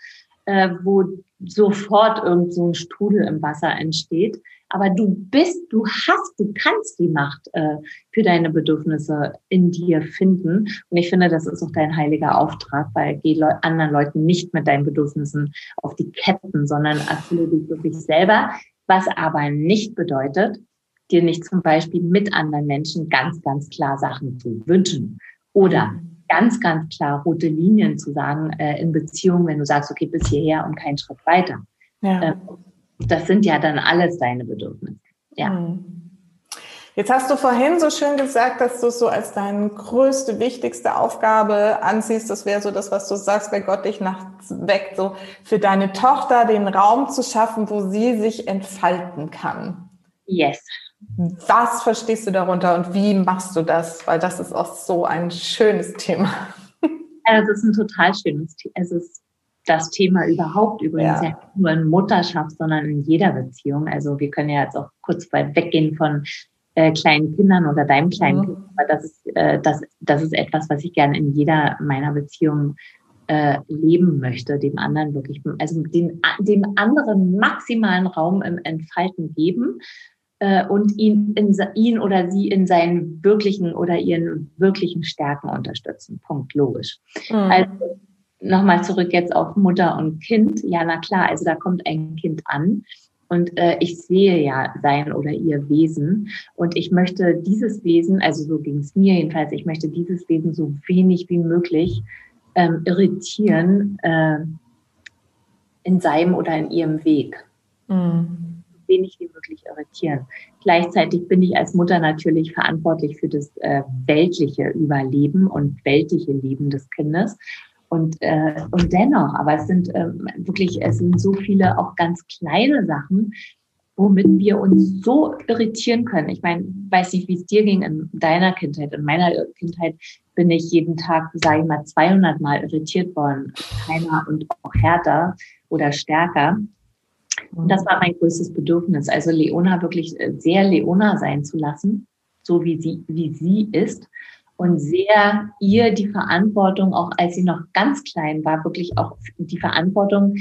äh, wo sofort irgend so ein Strudel im Wasser entsteht. Aber du bist, du hast, du kannst die Macht äh, für deine Bedürfnisse in dir finden. Und ich finde, das ist auch dein heiliger Auftrag, weil geh Le anderen Leuten nicht mit deinen Bedürfnissen auf die Ketten, sondern erfülle dich wirklich selber. Was aber nicht bedeutet, dir nicht zum Beispiel mit anderen Menschen ganz, ganz klar Sachen zu wünschen oder ganz, ganz klar rote Linien zu sagen äh, in Beziehungen, wenn du sagst, okay, bis hierher und keinen Schritt weiter. Ja. Äh, das sind ja dann alles deine Bedürfnisse. Ja. Mhm. Jetzt hast du vorhin so schön gesagt, dass du es so als deine größte, wichtigste Aufgabe ansiehst. Das wäre so das, was du sagst, bei Gott dich nachts weckt, so für deine Tochter den Raum zu schaffen, wo sie sich entfalten kann. Yes. Was verstehst du darunter und wie machst du das? Weil das ist auch so ein schönes Thema. Also es ist ein total schönes Thema. Es ist das Thema überhaupt übrigens ja. nicht nur in Mutterschaft, sondern in jeder Beziehung. Also wir können ja jetzt auch kurz weit weggehen von äh, kleinen Kindern oder deinem kleinen mhm. Kind. Aber das ist, äh, das, das ist etwas, was ich gerne in jeder meiner Beziehungen äh, leben möchte, dem anderen wirklich, also den, dem anderen maximalen Raum im Entfalten geben äh, und ihn, in, ihn oder sie in seinen wirklichen oder ihren wirklichen Stärken unterstützen. Punkt, logisch. Mhm. Also nochmal zurück jetzt auf Mutter und Kind. Ja, na klar, also da kommt ein Kind an. Und äh, ich sehe ja sein oder ihr Wesen. Und ich möchte dieses Wesen, also so ging es mir jedenfalls, ich möchte dieses Wesen so wenig wie möglich ähm, irritieren äh, in seinem oder in ihrem Weg. Mhm wenig wie möglich irritieren. Gleichzeitig bin ich als Mutter natürlich verantwortlich für das äh, weltliche Überleben und weltliche Leben des Kindes. Und, äh, und dennoch, aber es sind äh, wirklich, es sind so viele auch ganz kleine Sachen, womit wir uns so irritieren können. Ich meine, weiß nicht, wie es dir ging in deiner Kindheit. In meiner Kindheit bin ich jeden Tag, sage ich mal, 200 Mal irritiert worden. Keiner und auch härter oder stärker. Und das war mein größtes Bedürfnis. Also Leona wirklich äh, sehr Leona sein zu lassen, so wie sie, wie sie ist. Und sehr ihr die Verantwortung, auch als sie noch ganz klein war, wirklich auch die Verantwortung,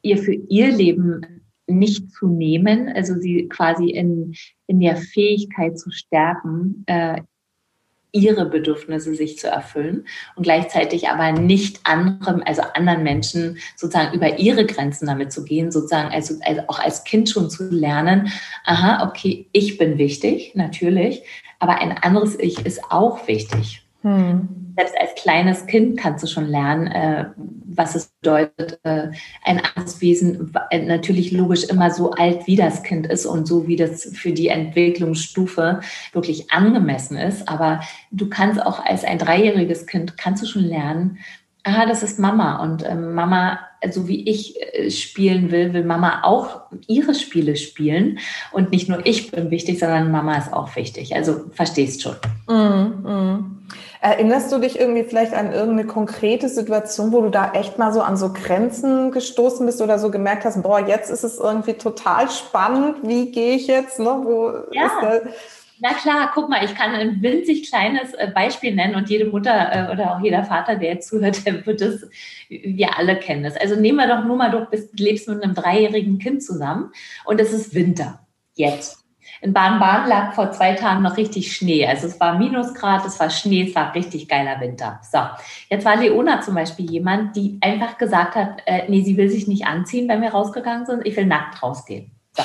ihr für ihr Leben nicht zu nehmen, also sie quasi in, in der Fähigkeit zu stärken, äh, ihre Bedürfnisse sich zu erfüllen und gleichzeitig aber nicht anderen, also anderen Menschen sozusagen über ihre Grenzen damit zu gehen, sozusagen also, also auch als Kind schon zu lernen, aha, okay, ich bin wichtig, natürlich, aber ein anderes Ich ist auch wichtig. Hm. Selbst als kleines Kind kannst du schon lernen, äh, was es bedeutet, äh, ein anderes äh, natürlich logisch immer so alt wie das Kind ist und so wie das für die Entwicklungsstufe wirklich angemessen ist. Aber du kannst auch als ein dreijähriges Kind, kannst du schon lernen, aha, das ist Mama und äh, Mama, so wie ich äh, spielen will, will Mama auch ihre Spiele spielen und nicht nur ich bin wichtig, sondern Mama ist auch wichtig. Also verstehst schon. Mm, mm. Erinnerst du dich irgendwie vielleicht an irgendeine konkrete Situation, wo du da echt mal so an so Grenzen gestoßen bist oder so gemerkt hast, boah, jetzt ist es irgendwie total spannend, wie gehe ich jetzt, ne? Wo ja. ist der na klar, guck mal, ich kann ein winzig kleines äh, Beispiel nennen und jede Mutter äh, oder auch jeder Vater, der jetzt zuhört, (laughs) der wird das, wir alle kennen das. Also nehmen wir doch nur mal, du lebst mit einem dreijährigen Kind zusammen und es ist Winter. Jetzt. In Baden-Baden lag vor zwei Tagen noch richtig Schnee. Also es war Minusgrad, es war Schnee, es war richtig geiler Winter. So, jetzt war Leona zum Beispiel jemand, die einfach gesagt hat, äh, nee, sie will sich nicht anziehen, wenn wir rausgegangen sind. Ich will nackt rausgehen. So.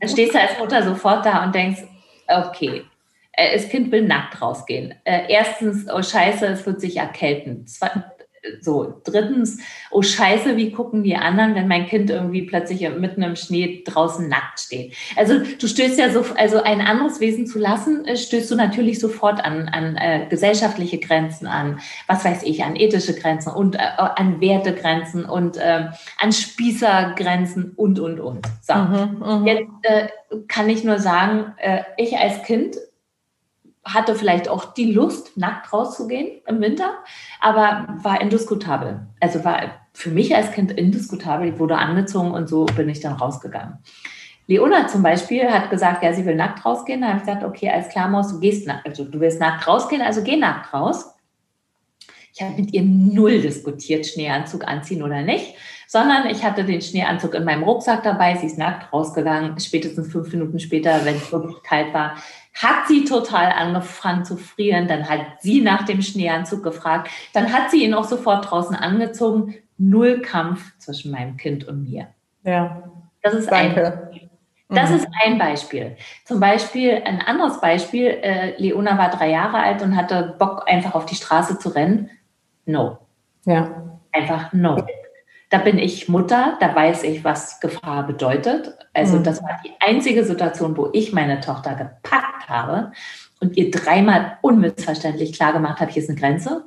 Dann stehst du als Mutter sofort da und denkst, okay, äh, das Kind will nackt rausgehen. Äh, erstens, oh Scheiße, es wird sich erkälten. So, drittens, oh Scheiße, wie gucken die anderen, wenn mein Kind irgendwie plötzlich mitten im Schnee draußen nackt steht? Also du stößt ja so, also ein anderes Wesen zu lassen, äh, stößt du natürlich sofort an, an äh, gesellschaftliche Grenzen an, was weiß ich, an ethische Grenzen und äh, an Wertegrenzen und äh, an Spießergrenzen und, und, und. So, mhm, mhm. jetzt äh, kann ich nur sagen, äh, ich als Kind hatte vielleicht auch die Lust, nackt rauszugehen im Winter, aber war indiskutabel. Also war für mich als Kind indiskutabel. Ich wurde angezogen und so bin ich dann rausgegangen. Leona zum Beispiel hat gesagt, ja, sie will nackt rausgehen. Da habe ich gesagt, okay, alles klar, Maus, du gehst nackt, also du willst nackt rausgehen, also geh nackt raus. Ich habe mit ihr null diskutiert, Schneeanzug anziehen oder nicht, sondern ich hatte den Schneeanzug in meinem Rucksack dabei. Sie ist nackt rausgegangen. Spätestens fünf Minuten später, wenn es wirklich kalt war, hat sie total angefangen zu frieren. Dann hat sie nach dem Schneeanzug gefragt. Dann hat sie ihn auch sofort draußen angezogen. Null Kampf zwischen meinem Kind und mir. Ja. Das ist Danke. ein. Das mhm. ist ein Beispiel. Zum Beispiel ein anderes Beispiel. Äh, Leona war drei Jahre alt und hatte Bock, einfach auf die Straße zu rennen. No. Ja. Einfach no. Da bin ich Mutter, da weiß ich, was Gefahr bedeutet. Also mhm. das war die einzige Situation, wo ich meine Tochter gepackt habe und ihr dreimal unmissverständlich klar gemacht habe, hier ist eine Grenze.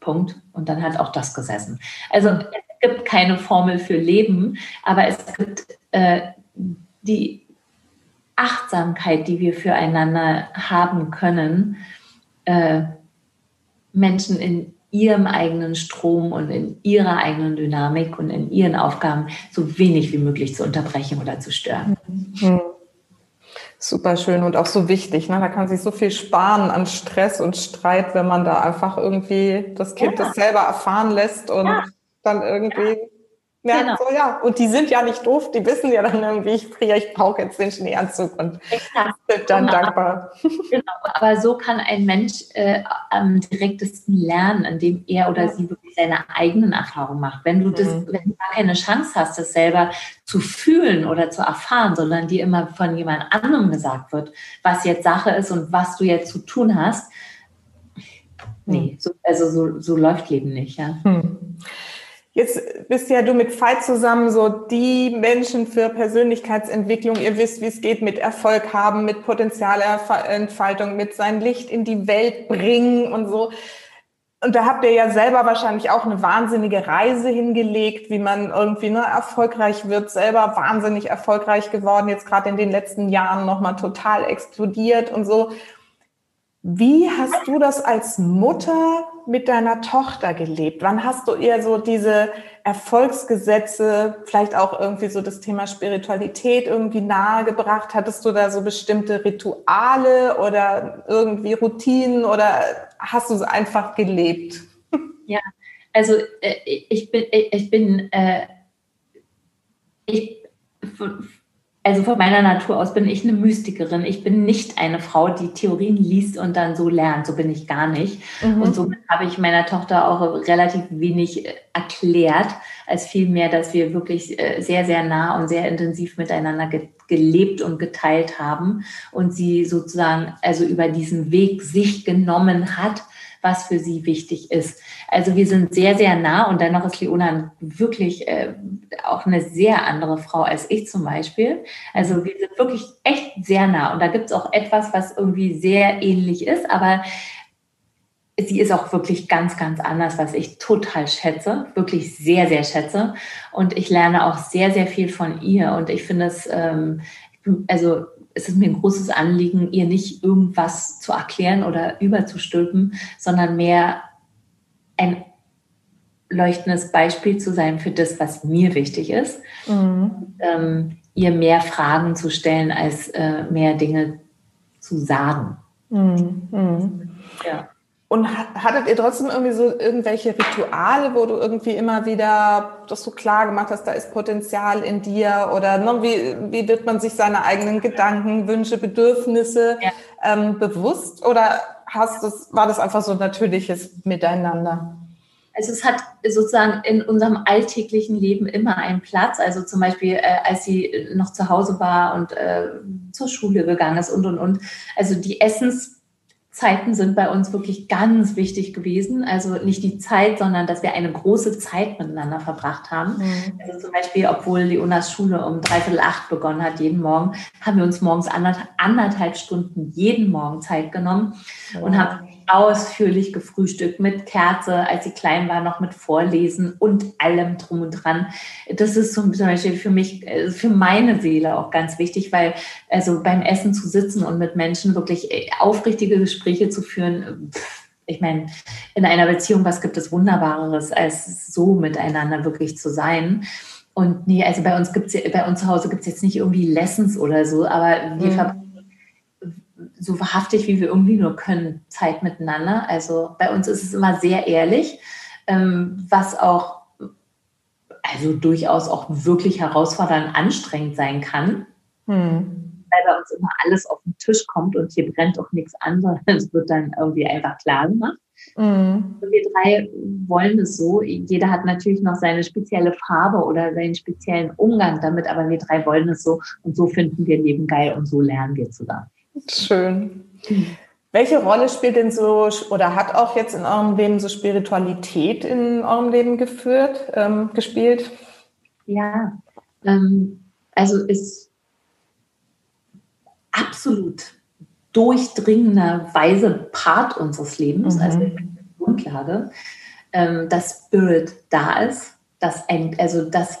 Punkt. Und dann hat auch das gesessen. Also es gibt keine Formel für Leben, aber es gibt äh, die Achtsamkeit, die wir füreinander haben können, äh, Menschen in ihrem eigenen Strom und in ihrer eigenen Dynamik und in ihren Aufgaben so wenig wie möglich zu unterbrechen oder zu stören. Mhm. Super schön und auch so wichtig. Ne? Da kann sich so viel sparen an Stress und Streit, wenn man da einfach irgendwie das Kind ja. das selber erfahren lässt und ja. dann irgendwie ja, genau. so, ja. Und die sind ja nicht doof, die wissen ja dann irgendwie, ich friere, ich brauche jetzt den Schneeanzug und sind dann genau. dankbar. (laughs) Genau, aber so kann ein Mensch äh, am direktesten lernen, indem er oder sie wirklich seine eigenen Erfahrungen macht. Wenn du das, mhm. wenn du gar keine Chance hast, das selber zu fühlen oder zu erfahren, sondern dir immer von jemand anderem gesagt wird, was jetzt Sache ist und was du jetzt zu tun hast, nee, mhm. so, also so, so läuft Leben nicht, ja. Mhm. Jetzt bist ja du mit Veit zusammen so die Menschen für Persönlichkeitsentwicklung. Ihr wisst, wie es geht mit Erfolg haben, mit Potenzialentfaltung, mit sein Licht in die Welt bringen und so. Und da habt ihr ja selber wahrscheinlich auch eine wahnsinnige Reise hingelegt, wie man irgendwie ne, erfolgreich wird, selber wahnsinnig erfolgreich geworden, jetzt gerade in den letzten Jahren nochmal total explodiert und so. Wie hast du das als Mutter mit deiner Tochter gelebt? Wann hast du ihr so diese Erfolgsgesetze, vielleicht auch irgendwie so das Thema Spiritualität irgendwie nahegebracht? Hattest du da so bestimmte Rituale oder irgendwie Routinen oder hast du es einfach gelebt? Ja, also äh, ich bin, ich bin, äh, ich also von meiner Natur aus bin ich eine Mystikerin. Ich bin nicht eine Frau, die Theorien liest und dann so lernt. So bin ich gar nicht. Mhm. Und somit habe ich meiner Tochter auch relativ wenig äh, erklärt, als vielmehr, dass wir wirklich äh, sehr, sehr nah und sehr intensiv miteinander ge gelebt und geteilt haben und sie sozusagen also über diesen Weg sich genommen hat, was für sie wichtig ist. Also wir sind sehr, sehr nah und dennoch ist Leona wirklich äh, auch eine sehr andere Frau als ich zum Beispiel. Also wir sind wirklich echt sehr nah und da gibt es auch etwas, was irgendwie sehr ähnlich ist, aber sie ist auch wirklich ganz, ganz anders, was ich total schätze, wirklich sehr, sehr schätze. Und ich lerne auch sehr, sehr viel von ihr. Und ich finde es, ähm, also es ist mir ein großes Anliegen, ihr nicht irgendwas zu erklären oder überzustülpen, sondern mehr ein leuchtendes Beispiel zu sein für das, was mir wichtig ist. Mhm. Ähm, ihr mehr Fragen zu stellen, als äh, mehr Dinge zu sagen. Mhm. Mhm. Ja. Und hattet ihr trotzdem irgendwie so irgendwelche Rituale, wo du irgendwie immer wieder das so klar gemacht hast, da ist Potenzial in dir oder ne, wie, wie wird man sich seine eigenen Gedanken, Wünsche, Bedürfnisse ja. ähm, bewusst oder hast das, war das einfach so ein natürliches Miteinander? Also es hat sozusagen in unserem alltäglichen Leben immer einen Platz. Also zum Beispiel, äh, als sie noch zu Hause war und äh, zur Schule gegangen ist und, und, und. Also die Essens Zeiten sind bei uns wirklich ganz wichtig gewesen. Also nicht die Zeit, sondern dass wir eine große Zeit miteinander verbracht haben. Mhm. Also zum Beispiel, obwohl Leonas Schule um dreiviertel acht begonnen hat, jeden Morgen, haben wir uns morgens anderthalb Stunden jeden Morgen Zeit genommen mhm. und haben ausführlich gefrühstückt mit Kerze, als sie klein war, noch mit Vorlesen und allem drum und dran. Das ist zum Beispiel für mich, äh, für meine Seele auch ganz wichtig, weil also beim Essen zu sitzen und mit Menschen wirklich äh, aufrichtige Gespräche zu führen, ich meine, in einer Beziehung, was gibt es Wunderbareres, als so miteinander wirklich zu sein? Und nee, also bei uns gibt's bei uns zu Hause gibt es jetzt nicht irgendwie Lessons oder so, aber wir mhm. verbringen so wahrhaftig, wie wir irgendwie nur können, Zeit miteinander. Also bei uns ist es immer sehr ehrlich, ähm, was auch also durchaus auch wirklich herausfordernd anstrengend sein kann. Hm. Weil bei uns immer alles auf den Tisch kommt und hier brennt auch nichts anderes. (laughs) Es wird dann irgendwie einfach klar gemacht. Mhm. Wir drei wollen es so. Jeder hat natürlich noch seine spezielle Farbe oder seinen speziellen Umgang damit, aber wir drei wollen es so und so finden wir Leben geil und so lernen wir zusammen. Schön. Welche Rolle spielt denn so oder hat auch jetzt in eurem Leben so Spiritualität in eurem Leben geführt, ähm, gespielt? Ja, ähm, also ist absolut durchdringenderweise Part unseres Lebens, mhm. also Grundlage, ähm, dass Spirit da ist, dass ein, also dass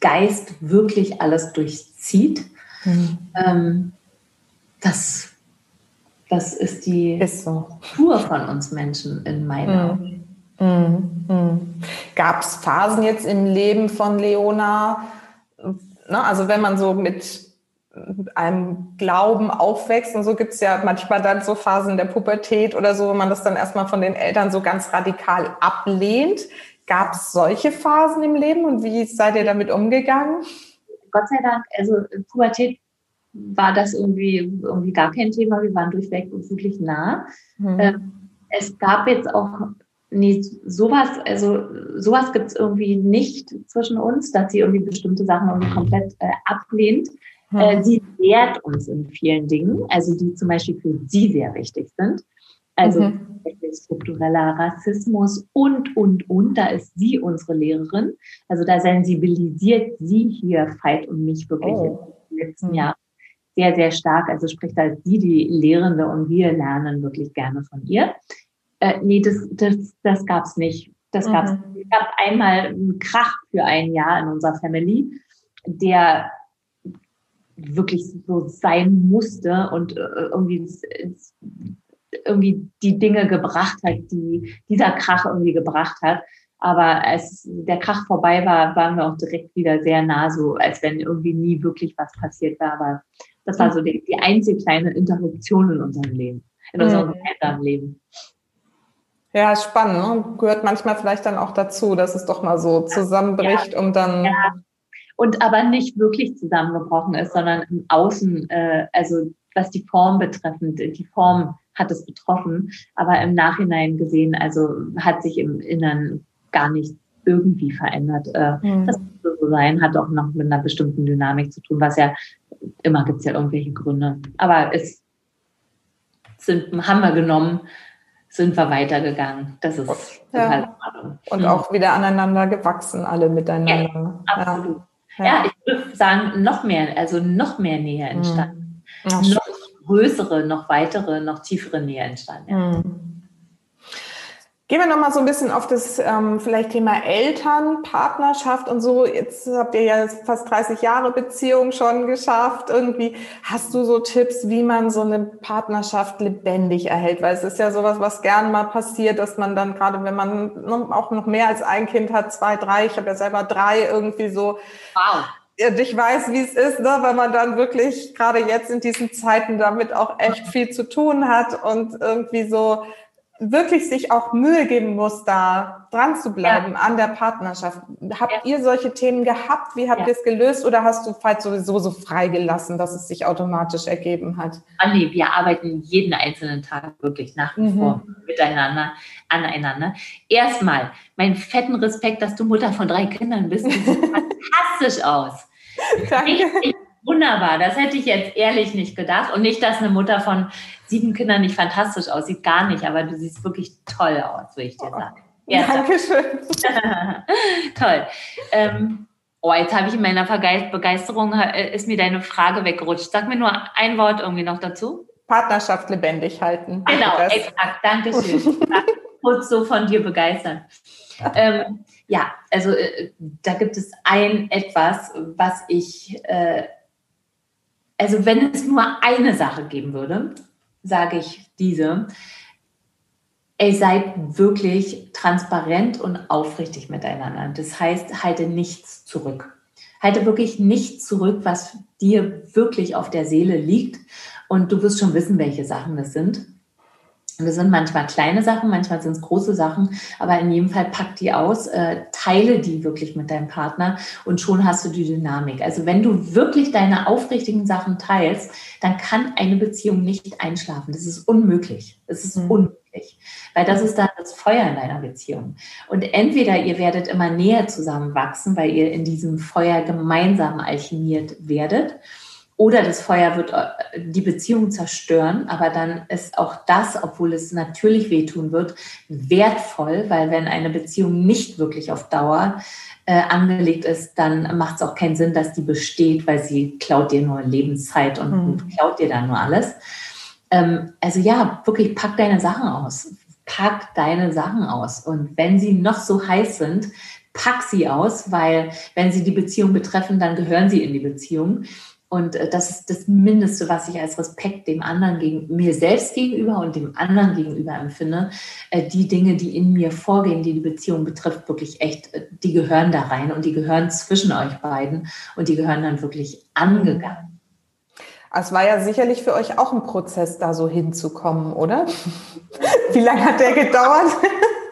Geist wirklich alles durchzieht. Mhm. Ähm, das, das ist die ist so. Tour von uns Menschen in meiner mhm. Mhm. Mhm. Gab es Phasen jetzt im Leben von Leona? Ne, also wenn man so mit einem Glauben aufwächst und so gibt es ja manchmal dann so Phasen der Pubertät oder so, wo man das dann erstmal von den Eltern so ganz radikal ablehnt. Gab es solche Phasen im Leben und wie seid ihr damit umgegangen? Gott sei Dank, also Pubertät war das irgendwie, irgendwie gar kein Thema. Wir waren durchweg wirklich nah. Mhm. Ähm, es gab jetzt auch nee, sowas, also sowas gibt es irgendwie nicht zwischen uns, dass sie irgendwie bestimmte Sachen irgendwie komplett äh, ablehnt. Mhm. Äh, sie lehrt uns in vielen Dingen, also die zum Beispiel für sie sehr wichtig sind. Also mhm. struktureller Rassismus und, und, und. Da ist sie unsere Lehrerin. Also da sensibilisiert sie hier Veit und mich wirklich oh. im letzten mhm. Sehr, sehr stark. Also spricht da sie, die Lehrende, und wir lernen wirklich gerne von ihr. Äh, nee, das, das, das gab es nicht. Das gab's. Mhm. Es gab einmal einen Krach für ein Jahr in unserer Family, der wirklich so sein musste und äh, irgendwie, irgendwie die Dinge gebracht hat, die dieser Krach irgendwie gebracht hat. Aber als der Krach vorbei war, waren wir auch direkt wieder sehr nah, so als wenn irgendwie nie wirklich was passiert war. Aber das war so die, die einzige kleine Interruption in unserem Leben, in unserem mhm. Leben. Ja, spannend. Ne? Gehört manchmal vielleicht dann auch dazu, dass es doch mal so zusammenbricht ja. und dann. Ja. Und aber nicht wirklich zusammengebrochen ist, sondern im Außen, äh, also was die Form betreffend, die Form hat es betroffen, aber im Nachhinein gesehen, also hat sich im Innern gar nicht irgendwie verändert. Äh, mhm. Das so sein hat auch noch mit einer bestimmten Dynamik zu tun, was ja immer gibt es ja irgendwelche Gründe. Aber es sind, haben wir genommen, sind wir weitergegangen. Das ist total ja. Und mhm. auch wieder aneinander gewachsen, alle miteinander. Ja, absolut. Ja. ja. ich würde sagen, noch mehr, also noch mehr Nähe entstanden. Mhm. Noch größere, noch weitere, noch tiefere Nähe entstanden. Ja. Mhm. Gehen wir nochmal so ein bisschen auf das ähm, vielleicht Thema Eltern, Partnerschaft und so. Jetzt habt ihr ja fast 30 Jahre Beziehung schon geschafft. Irgendwie hast du so Tipps, wie man so eine Partnerschaft lebendig erhält? Weil es ist ja sowas, was gern mal passiert, dass man dann gerade, wenn man auch noch mehr als ein Kind hat, zwei, drei, ich habe ja selber drei, irgendwie so. Wow. Ich weiß, wie es ist, ne, weil man dann wirklich gerade jetzt in diesen Zeiten damit auch echt viel zu tun hat und irgendwie so wirklich sich auch Mühe geben muss, da dran zu bleiben ja. an der Partnerschaft. Habt ja. ihr solche Themen gehabt? Wie habt ja. ihr es gelöst? Oder hast du Fight sowieso so freigelassen, dass es sich automatisch ergeben hat? Ah, nee, wir arbeiten jeden einzelnen Tag wirklich nach wie mhm. vor miteinander, aneinander. Erstmal, mein fetten Respekt, dass du Mutter von drei Kindern bist. Du (laughs) fantastisch aus. Danke. Richtig wunderbar. Das hätte ich jetzt ehrlich nicht gedacht. Und nicht, dass eine Mutter von sieben Kindern nicht fantastisch aussieht, gar nicht, aber du siehst wirklich toll aus, würde ich dir sagen. Ja, Dankeschön. (laughs) toll. Ähm, oh, jetzt habe ich in meiner Begeisterung, äh, ist mir deine Frage weggerutscht. Sag mir nur ein Wort irgendwie noch dazu. Partnerschaft lebendig halten. Genau, exakt. Dankeschön. Kurz so von dir begeistern. Ähm, ja, also äh, da gibt es ein etwas, was ich, äh, also wenn es nur eine Sache geben würde, sage ich diese. Ey, seid wirklich transparent und aufrichtig miteinander. Das heißt, halte nichts zurück. Halte wirklich nichts zurück, was dir wirklich auf der Seele liegt. Und du wirst schon wissen, welche Sachen das sind. Das sind manchmal kleine Sachen, manchmal sind es große Sachen, aber in jedem Fall pack die aus, äh, teile die wirklich mit deinem Partner und schon hast du die Dynamik. Also wenn du wirklich deine aufrichtigen Sachen teilst, dann kann eine Beziehung nicht einschlafen. Das ist unmöglich. Es ist mhm. unmöglich, weil das ist dann das Feuer in deiner Beziehung. Und entweder ihr werdet immer näher zusammenwachsen, weil ihr in diesem Feuer gemeinsam alchemiert werdet, oder das Feuer wird äh, die Beziehung zerstören, aber dann ist auch das, obwohl es natürlich wehtun wird, wertvoll, weil wenn eine Beziehung nicht wirklich auf Dauer äh, angelegt ist, dann macht es auch keinen Sinn, dass die besteht, weil sie klaut dir nur Lebenszeit und, mhm. und klaut dir dann nur alles. Ähm, also ja, wirklich pack deine Sachen aus. Pack deine Sachen aus. Und wenn sie noch so heiß sind, pack sie aus, weil wenn sie die Beziehung betreffen, dann gehören sie in die Beziehung. Und äh, das ist das Mindeste, was ich als Respekt dem anderen gegen mir selbst gegenüber und dem anderen gegenüber empfinde. Äh, die Dinge, die in mir vorgehen, die die Beziehung betrifft, wirklich echt, äh, die gehören da rein und die gehören zwischen euch beiden und die gehören dann wirklich angegangen. Es war ja sicherlich für euch auch ein Prozess, da so hinzukommen, oder? (laughs) Wie lange hat der gedauert? (laughs)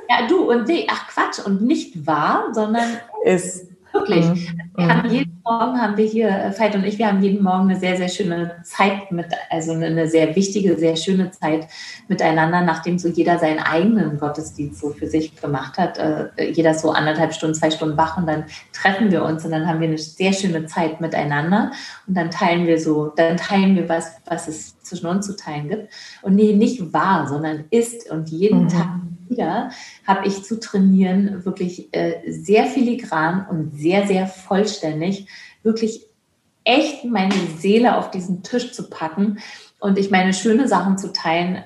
Ja, du und nee, ach Quatsch, und nicht wahr, sondern ist Wirklich. Mhm. Wir haben jeden Morgen haben wir hier, äh, Veit und ich, wir haben jeden Morgen eine sehr, sehr schöne Zeit mit, also eine sehr wichtige, sehr schöne Zeit miteinander, nachdem so jeder seinen eigenen Gottesdienst so für sich gemacht hat. Äh, jeder so anderthalb Stunden, zwei Stunden wach und dann treffen wir uns und dann haben wir eine sehr schöne Zeit miteinander und dann teilen wir so, dann teilen wir was, was es zwischen uns zu teilen gibt. Und nee, nicht wahr, sondern ist und jeden mhm. Tag wieder habe ich zu trainieren, wirklich äh, sehr filigran und sehr, sehr vollständig, wirklich echt meine Seele auf diesen Tisch zu packen und ich meine schöne Sachen zu teilen,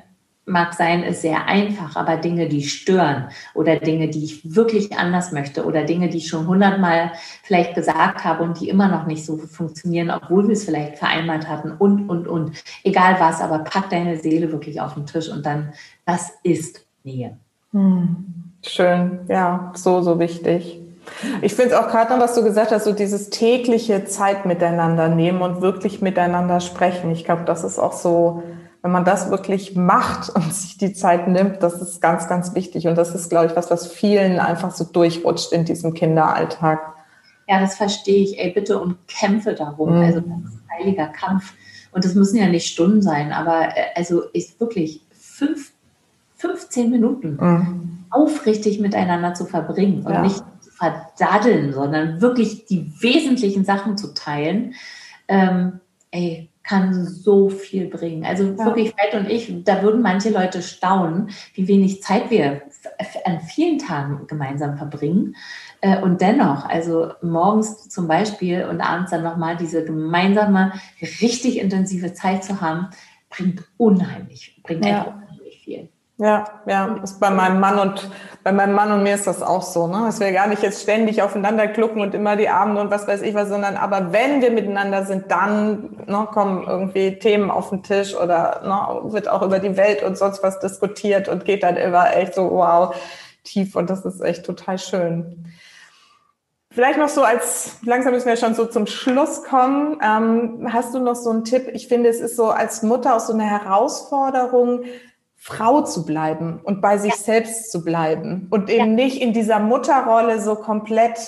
mag sein, ist sehr einfach, aber Dinge, die stören oder Dinge, die ich wirklich anders möchte oder Dinge, die ich schon hundertmal vielleicht gesagt habe und die immer noch nicht so funktionieren, obwohl wir es vielleicht vereinbart hatten und, und, und. Egal was, aber pack deine Seele wirklich auf den Tisch und dann, was ist Nähe? Hm. Schön, ja, so, so wichtig. Ich finde es auch gerade noch, was du gesagt hast, so dieses tägliche Zeit miteinander nehmen und wirklich miteinander sprechen. Ich glaube, das ist auch so, wenn man das wirklich macht (laughs) und sich die Zeit nimmt, das ist ganz, ganz wichtig. Und das ist, glaube ich, was, was vielen einfach so durchrutscht in diesem Kinderalltag. Ja, das verstehe ich. Ey, bitte und kämpfe darum. Mhm. Also das ist ein heiliger Kampf. Und das müssen ja nicht Stunden sein, aber äh, also ist wirklich fünf 15 Minuten mhm. aufrichtig miteinander zu verbringen und ja. nicht verdaddeln, sondern wirklich die wesentlichen Sachen zu teilen. Ähm, ey, kann so viel bringen. Also ja. wirklich, Fred und ich, da würden manche Leute staunen, wie wenig Zeit wir an vielen Tagen gemeinsam verbringen. Äh, und dennoch, also morgens zum Beispiel und abends dann nochmal diese gemeinsame, richtig intensive Zeit zu haben, bringt unheimlich, bringt ja. Ja, ja, ist bei meinem Mann und bei meinem Mann und mir ist das auch so, ne? Dass wir gar nicht jetzt ständig aufeinander klucken und immer die Abende und was weiß ich was, sondern aber wenn wir miteinander sind, dann ne, kommen irgendwie Themen auf den Tisch oder ne, wird auch über die Welt und sonst was diskutiert und geht dann immer echt so wow tief und das ist echt total schön. Vielleicht noch so als, langsam müssen wir schon so zum Schluss kommen. Ähm, hast du noch so einen Tipp? Ich finde, es ist so als Mutter auch so eine Herausforderung, Frau zu bleiben und bei sich ja. selbst zu bleiben und eben ja. nicht in dieser Mutterrolle so komplett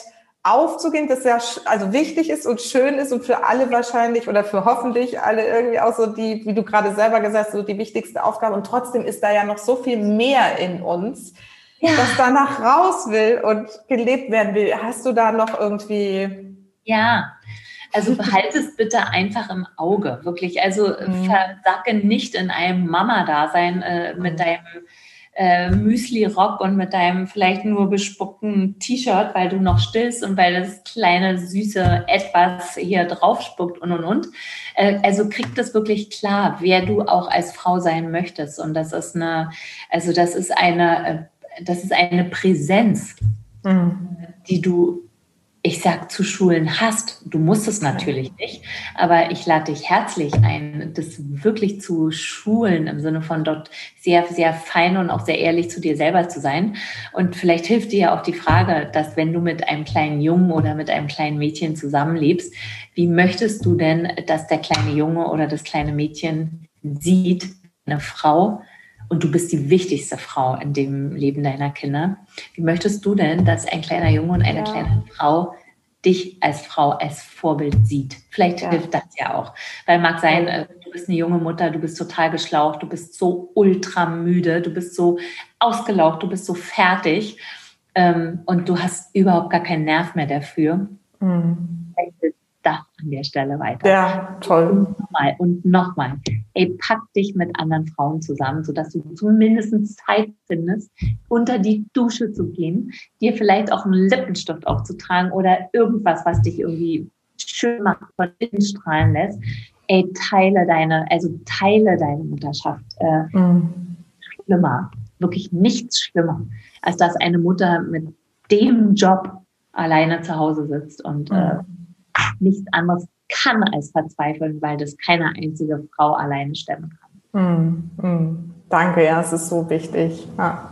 aufzugehen, das ja also wichtig ist und schön ist und für alle wahrscheinlich oder für hoffentlich alle irgendwie auch so die, wie du gerade selber gesagt hast, so die wichtigste Aufgabe. Und trotzdem ist da ja noch so viel mehr in uns, ja. das danach raus will und gelebt werden will. Hast du da noch irgendwie? Ja, also (laughs) behalte es bitte einfach im Auge, wirklich. Also mhm. versacke nicht in einem Mama-Dasein äh, mit mhm. deinem äh, Müsli-Rock und mit deinem vielleicht nur bespuckten T-Shirt, weil du noch stillst und weil das kleine süße Etwas hier drauf spuckt und und und. Äh, also krieg das wirklich klar, wer du auch als Frau sein möchtest. Und das ist eine, also das ist eine, äh, das ist eine Präsenz, mhm. die du ich sag zu Schulen hast. Du musst es natürlich nicht, aber ich lade dich herzlich ein, das wirklich zu schulen im Sinne von dort sehr, sehr fein und auch sehr ehrlich zu dir selber zu sein. Und vielleicht hilft dir ja auch die Frage, dass wenn du mit einem kleinen Jungen oder mit einem kleinen Mädchen zusammenlebst, wie möchtest du denn, dass der kleine Junge oder das kleine Mädchen sieht, eine Frau, und du bist die wichtigste Frau in dem Leben deiner Kinder. Wie möchtest du denn, dass ein kleiner Junge und eine ja. kleine Frau dich als Frau als Vorbild sieht? Vielleicht ja. hilft das ja auch. Weil mag sein, äh, du bist eine junge Mutter, du bist total geschlaucht, du bist so ultra müde, du bist so ausgelaucht, du bist so fertig ähm, und du hast überhaupt gar keinen Nerv mehr dafür. Mhm. Vielleicht das an der Stelle weiter. Ja, toll. Und nochmal, und nochmal. Ey, pack dich mit anderen Frauen zusammen, sodass du zumindest Zeit findest, unter die Dusche zu gehen, dir vielleicht auch einen Lippenstift aufzutragen oder irgendwas, was dich irgendwie schön macht, von innen strahlen lässt. Ey, teile deine, also teile deine Mutterschaft. Äh, mhm. Schlimmer, wirklich nichts schlimmer, als dass eine Mutter mit dem Job alleine zu Hause sitzt und äh, mhm. äh, nichts anderes kann als verzweifeln, weil das keine einzige Frau alleine stemmen kann. Mm, mm. Danke, ja, es ist so wichtig. Ja.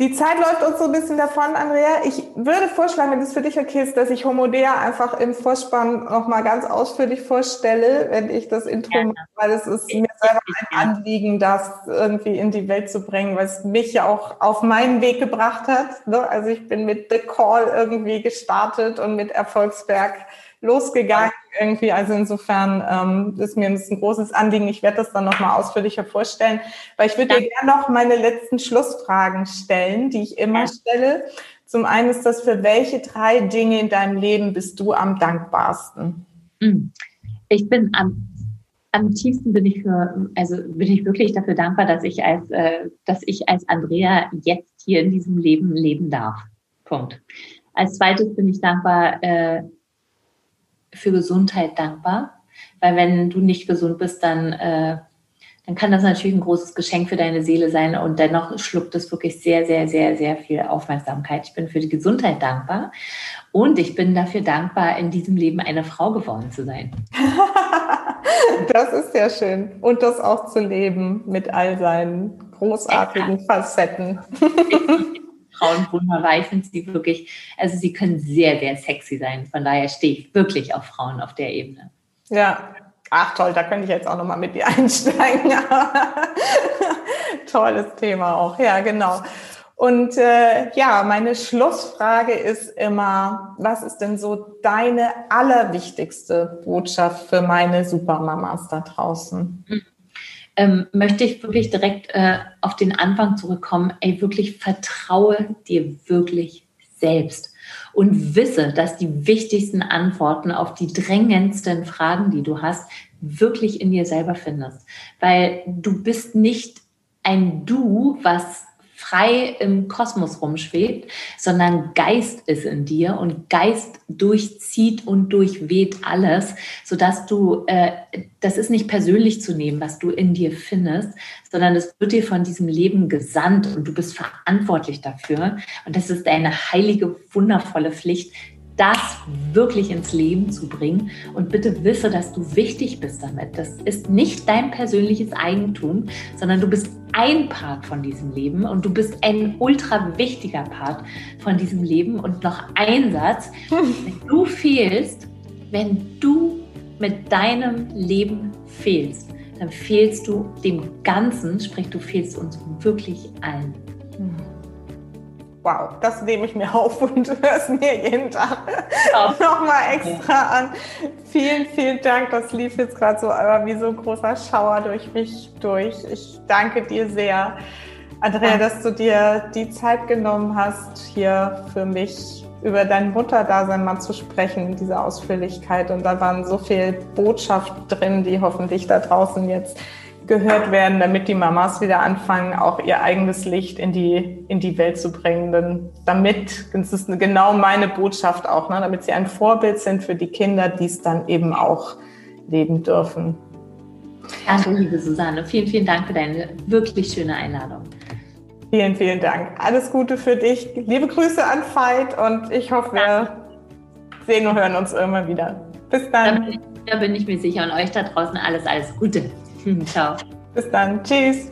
Die Zeit läuft uns so ein bisschen davon, Andrea. Ich würde vorschlagen, wenn es für dich okay ist, dass ich Homodea einfach im Vorspann nochmal ganz ausführlich vorstelle, wenn ich das Intro ja. mache, weil es ist mir selber ein Anliegen, das irgendwie in die Welt zu bringen, weil es mich ja auch auf meinen Weg gebracht hat. Ne? Also ich bin mit The Call irgendwie gestartet und mit Erfolgsberg losgegangen irgendwie. Also insofern ähm, ist mir das ein großes Anliegen. Ich werde das dann nochmal ausführlicher vorstellen, weil ich würde dir gerne noch meine letzten Schlussfragen stellen, die ich immer stelle. Zum einen ist das, für welche drei Dinge in deinem Leben bist du am dankbarsten? Hm. Ich bin am am tiefsten bin ich für, also bin ich wirklich dafür dankbar, dass ich als, äh, dass ich als Andrea jetzt hier in diesem Leben leben darf. Punkt. Als zweites bin ich dankbar, äh, für Gesundheit dankbar, weil wenn du nicht gesund bist, dann, äh, dann kann das natürlich ein großes Geschenk für deine Seele sein und dennoch schluckt es wirklich sehr, sehr, sehr, sehr viel Aufmerksamkeit. Ich bin für die Gesundheit dankbar und ich bin dafür dankbar, in diesem Leben eine Frau geworden zu sein. (laughs) das ist sehr schön und das auch zu leben mit all seinen großartigen. Facetten. (laughs) Frauen wunderbar. Ich finde sie wirklich, also sie können sehr, sehr sexy sein. Von daher stehe ich wirklich auf Frauen auf der Ebene. Ja, ach toll, da könnte ich jetzt auch nochmal mit dir (laughs) einsteigen. Tolles Thema auch, ja, genau. Und äh, ja, meine Schlussfrage ist immer, was ist denn so deine allerwichtigste Botschaft für meine Supermamas da draußen? Mhm ähm, möchte ich wirklich direkt äh, auf den Anfang zurückkommen. Ey, wirklich vertraue dir wirklich selbst und wisse, dass die wichtigsten Antworten auf die drängendsten Fragen, die du hast, wirklich in dir selber findest. Weil du bist nicht ein Du, was frei im Kosmos rumschwebt, sondern Geist ist in dir und Geist durchzieht und durchweht alles, sodass du, äh, das ist nicht persönlich zu nehmen, was du in dir findest, sondern es wird dir von diesem Leben gesandt und du bist verantwortlich dafür. Und das ist eine heilige, wundervolle Pflicht, das wirklich ins Leben zu bringen. Und bitte wisse, dass du wichtig bist damit. Das ist nicht dein persönliches Eigentum, sondern du bist ein Part von diesem Leben und du bist ein ultra wichtiger Part von diesem Leben. Und noch ein Satz, (laughs) wenn du fehlst, wenn du mit deinem Leben fehlst, dann fehlst du dem Ganzen, sprich du fehlst uns wirklich allen. Wow, das nehme ich mir auf und (laughs) höre es mir jeden Tag (laughs) nochmal extra an. Vielen, vielen Dank. Das lief jetzt gerade so aber wie so ein großer Schauer durch mich durch. Ich danke dir sehr, Andrea, dass du dir die Zeit genommen hast, hier für mich über dein Mutterdasein mal zu sprechen in dieser Ausführlichkeit. Und da waren so viel Botschaft drin, die hoffentlich da draußen jetzt gehört werden, damit die Mamas wieder anfangen, auch ihr eigenes Licht in die, in die Welt zu bringen. Denn damit, das ist genau meine Botschaft auch, ne, damit sie ein Vorbild sind für die Kinder, die es dann eben auch leben dürfen. Danke, liebe Susanne. Vielen, vielen Dank für deine wirklich schöne Einladung. Vielen, vielen Dank. Alles Gute für dich. Liebe Grüße an Veit und ich hoffe, wir sehen und hören uns irgendwann wieder. Bis dann. Da bin, ich, da bin ich mir sicher und euch da draußen alles, alles Gute. Ciao. Bis dann. Tschüss.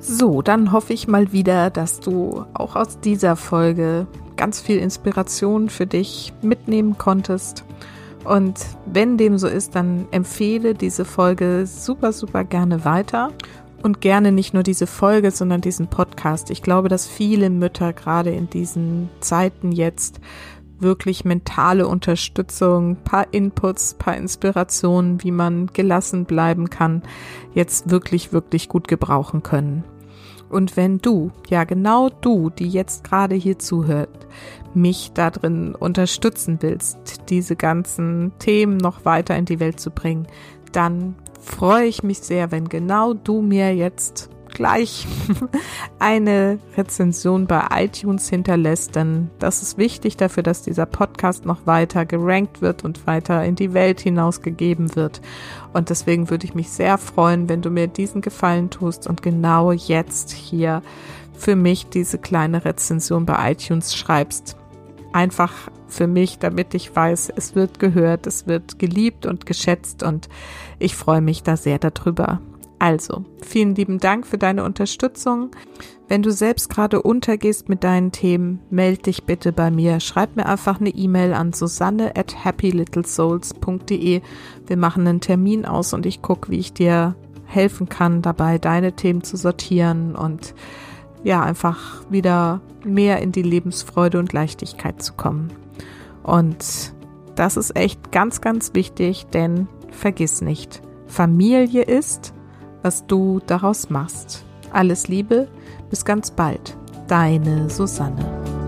So, dann hoffe ich mal wieder, dass du auch aus dieser Folge ganz viel Inspiration für dich mitnehmen konntest. Und wenn dem so ist, dann empfehle diese Folge super, super gerne weiter und gerne nicht nur diese Folge, sondern diesen Podcast. Ich glaube, dass viele Mütter gerade in diesen Zeiten jetzt wirklich mentale Unterstützung, paar Inputs, paar Inspirationen, wie man gelassen bleiben kann, jetzt wirklich, wirklich gut gebrauchen können. Und wenn du, ja genau du, die jetzt gerade hier zuhört, mich da drin unterstützen willst, diese ganzen Themen noch weiter in die Welt zu bringen, dann freue ich mich sehr, wenn genau du mir jetzt gleich (laughs) eine Rezension bei iTunes hinterlässt, denn das ist wichtig dafür, dass dieser Podcast noch weiter gerankt wird und weiter in die Welt hinausgegeben wird. Und deswegen würde ich mich sehr freuen, wenn du mir diesen Gefallen tust und genau jetzt hier für mich diese kleine Rezension bei iTunes schreibst. Einfach für mich, damit ich weiß, es wird gehört, es wird geliebt und geschätzt und ich freue mich da sehr darüber. Also, vielen lieben Dank für deine Unterstützung. Wenn du selbst gerade untergehst mit deinen Themen, melde dich bitte bei mir. Schreib mir einfach eine E-Mail an susanne at happylittlesouls.de. Wir machen einen Termin aus und ich gucke, wie ich dir helfen kann, dabei deine Themen zu sortieren und ja, einfach wieder mehr in die Lebensfreude und Leichtigkeit zu kommen. Und das ist echt ganz, ganz wichtig, denn vergiss nicht, Familie ist, was du daraus machst. Alles Liebe, bis ganz bald. Deine Susanne.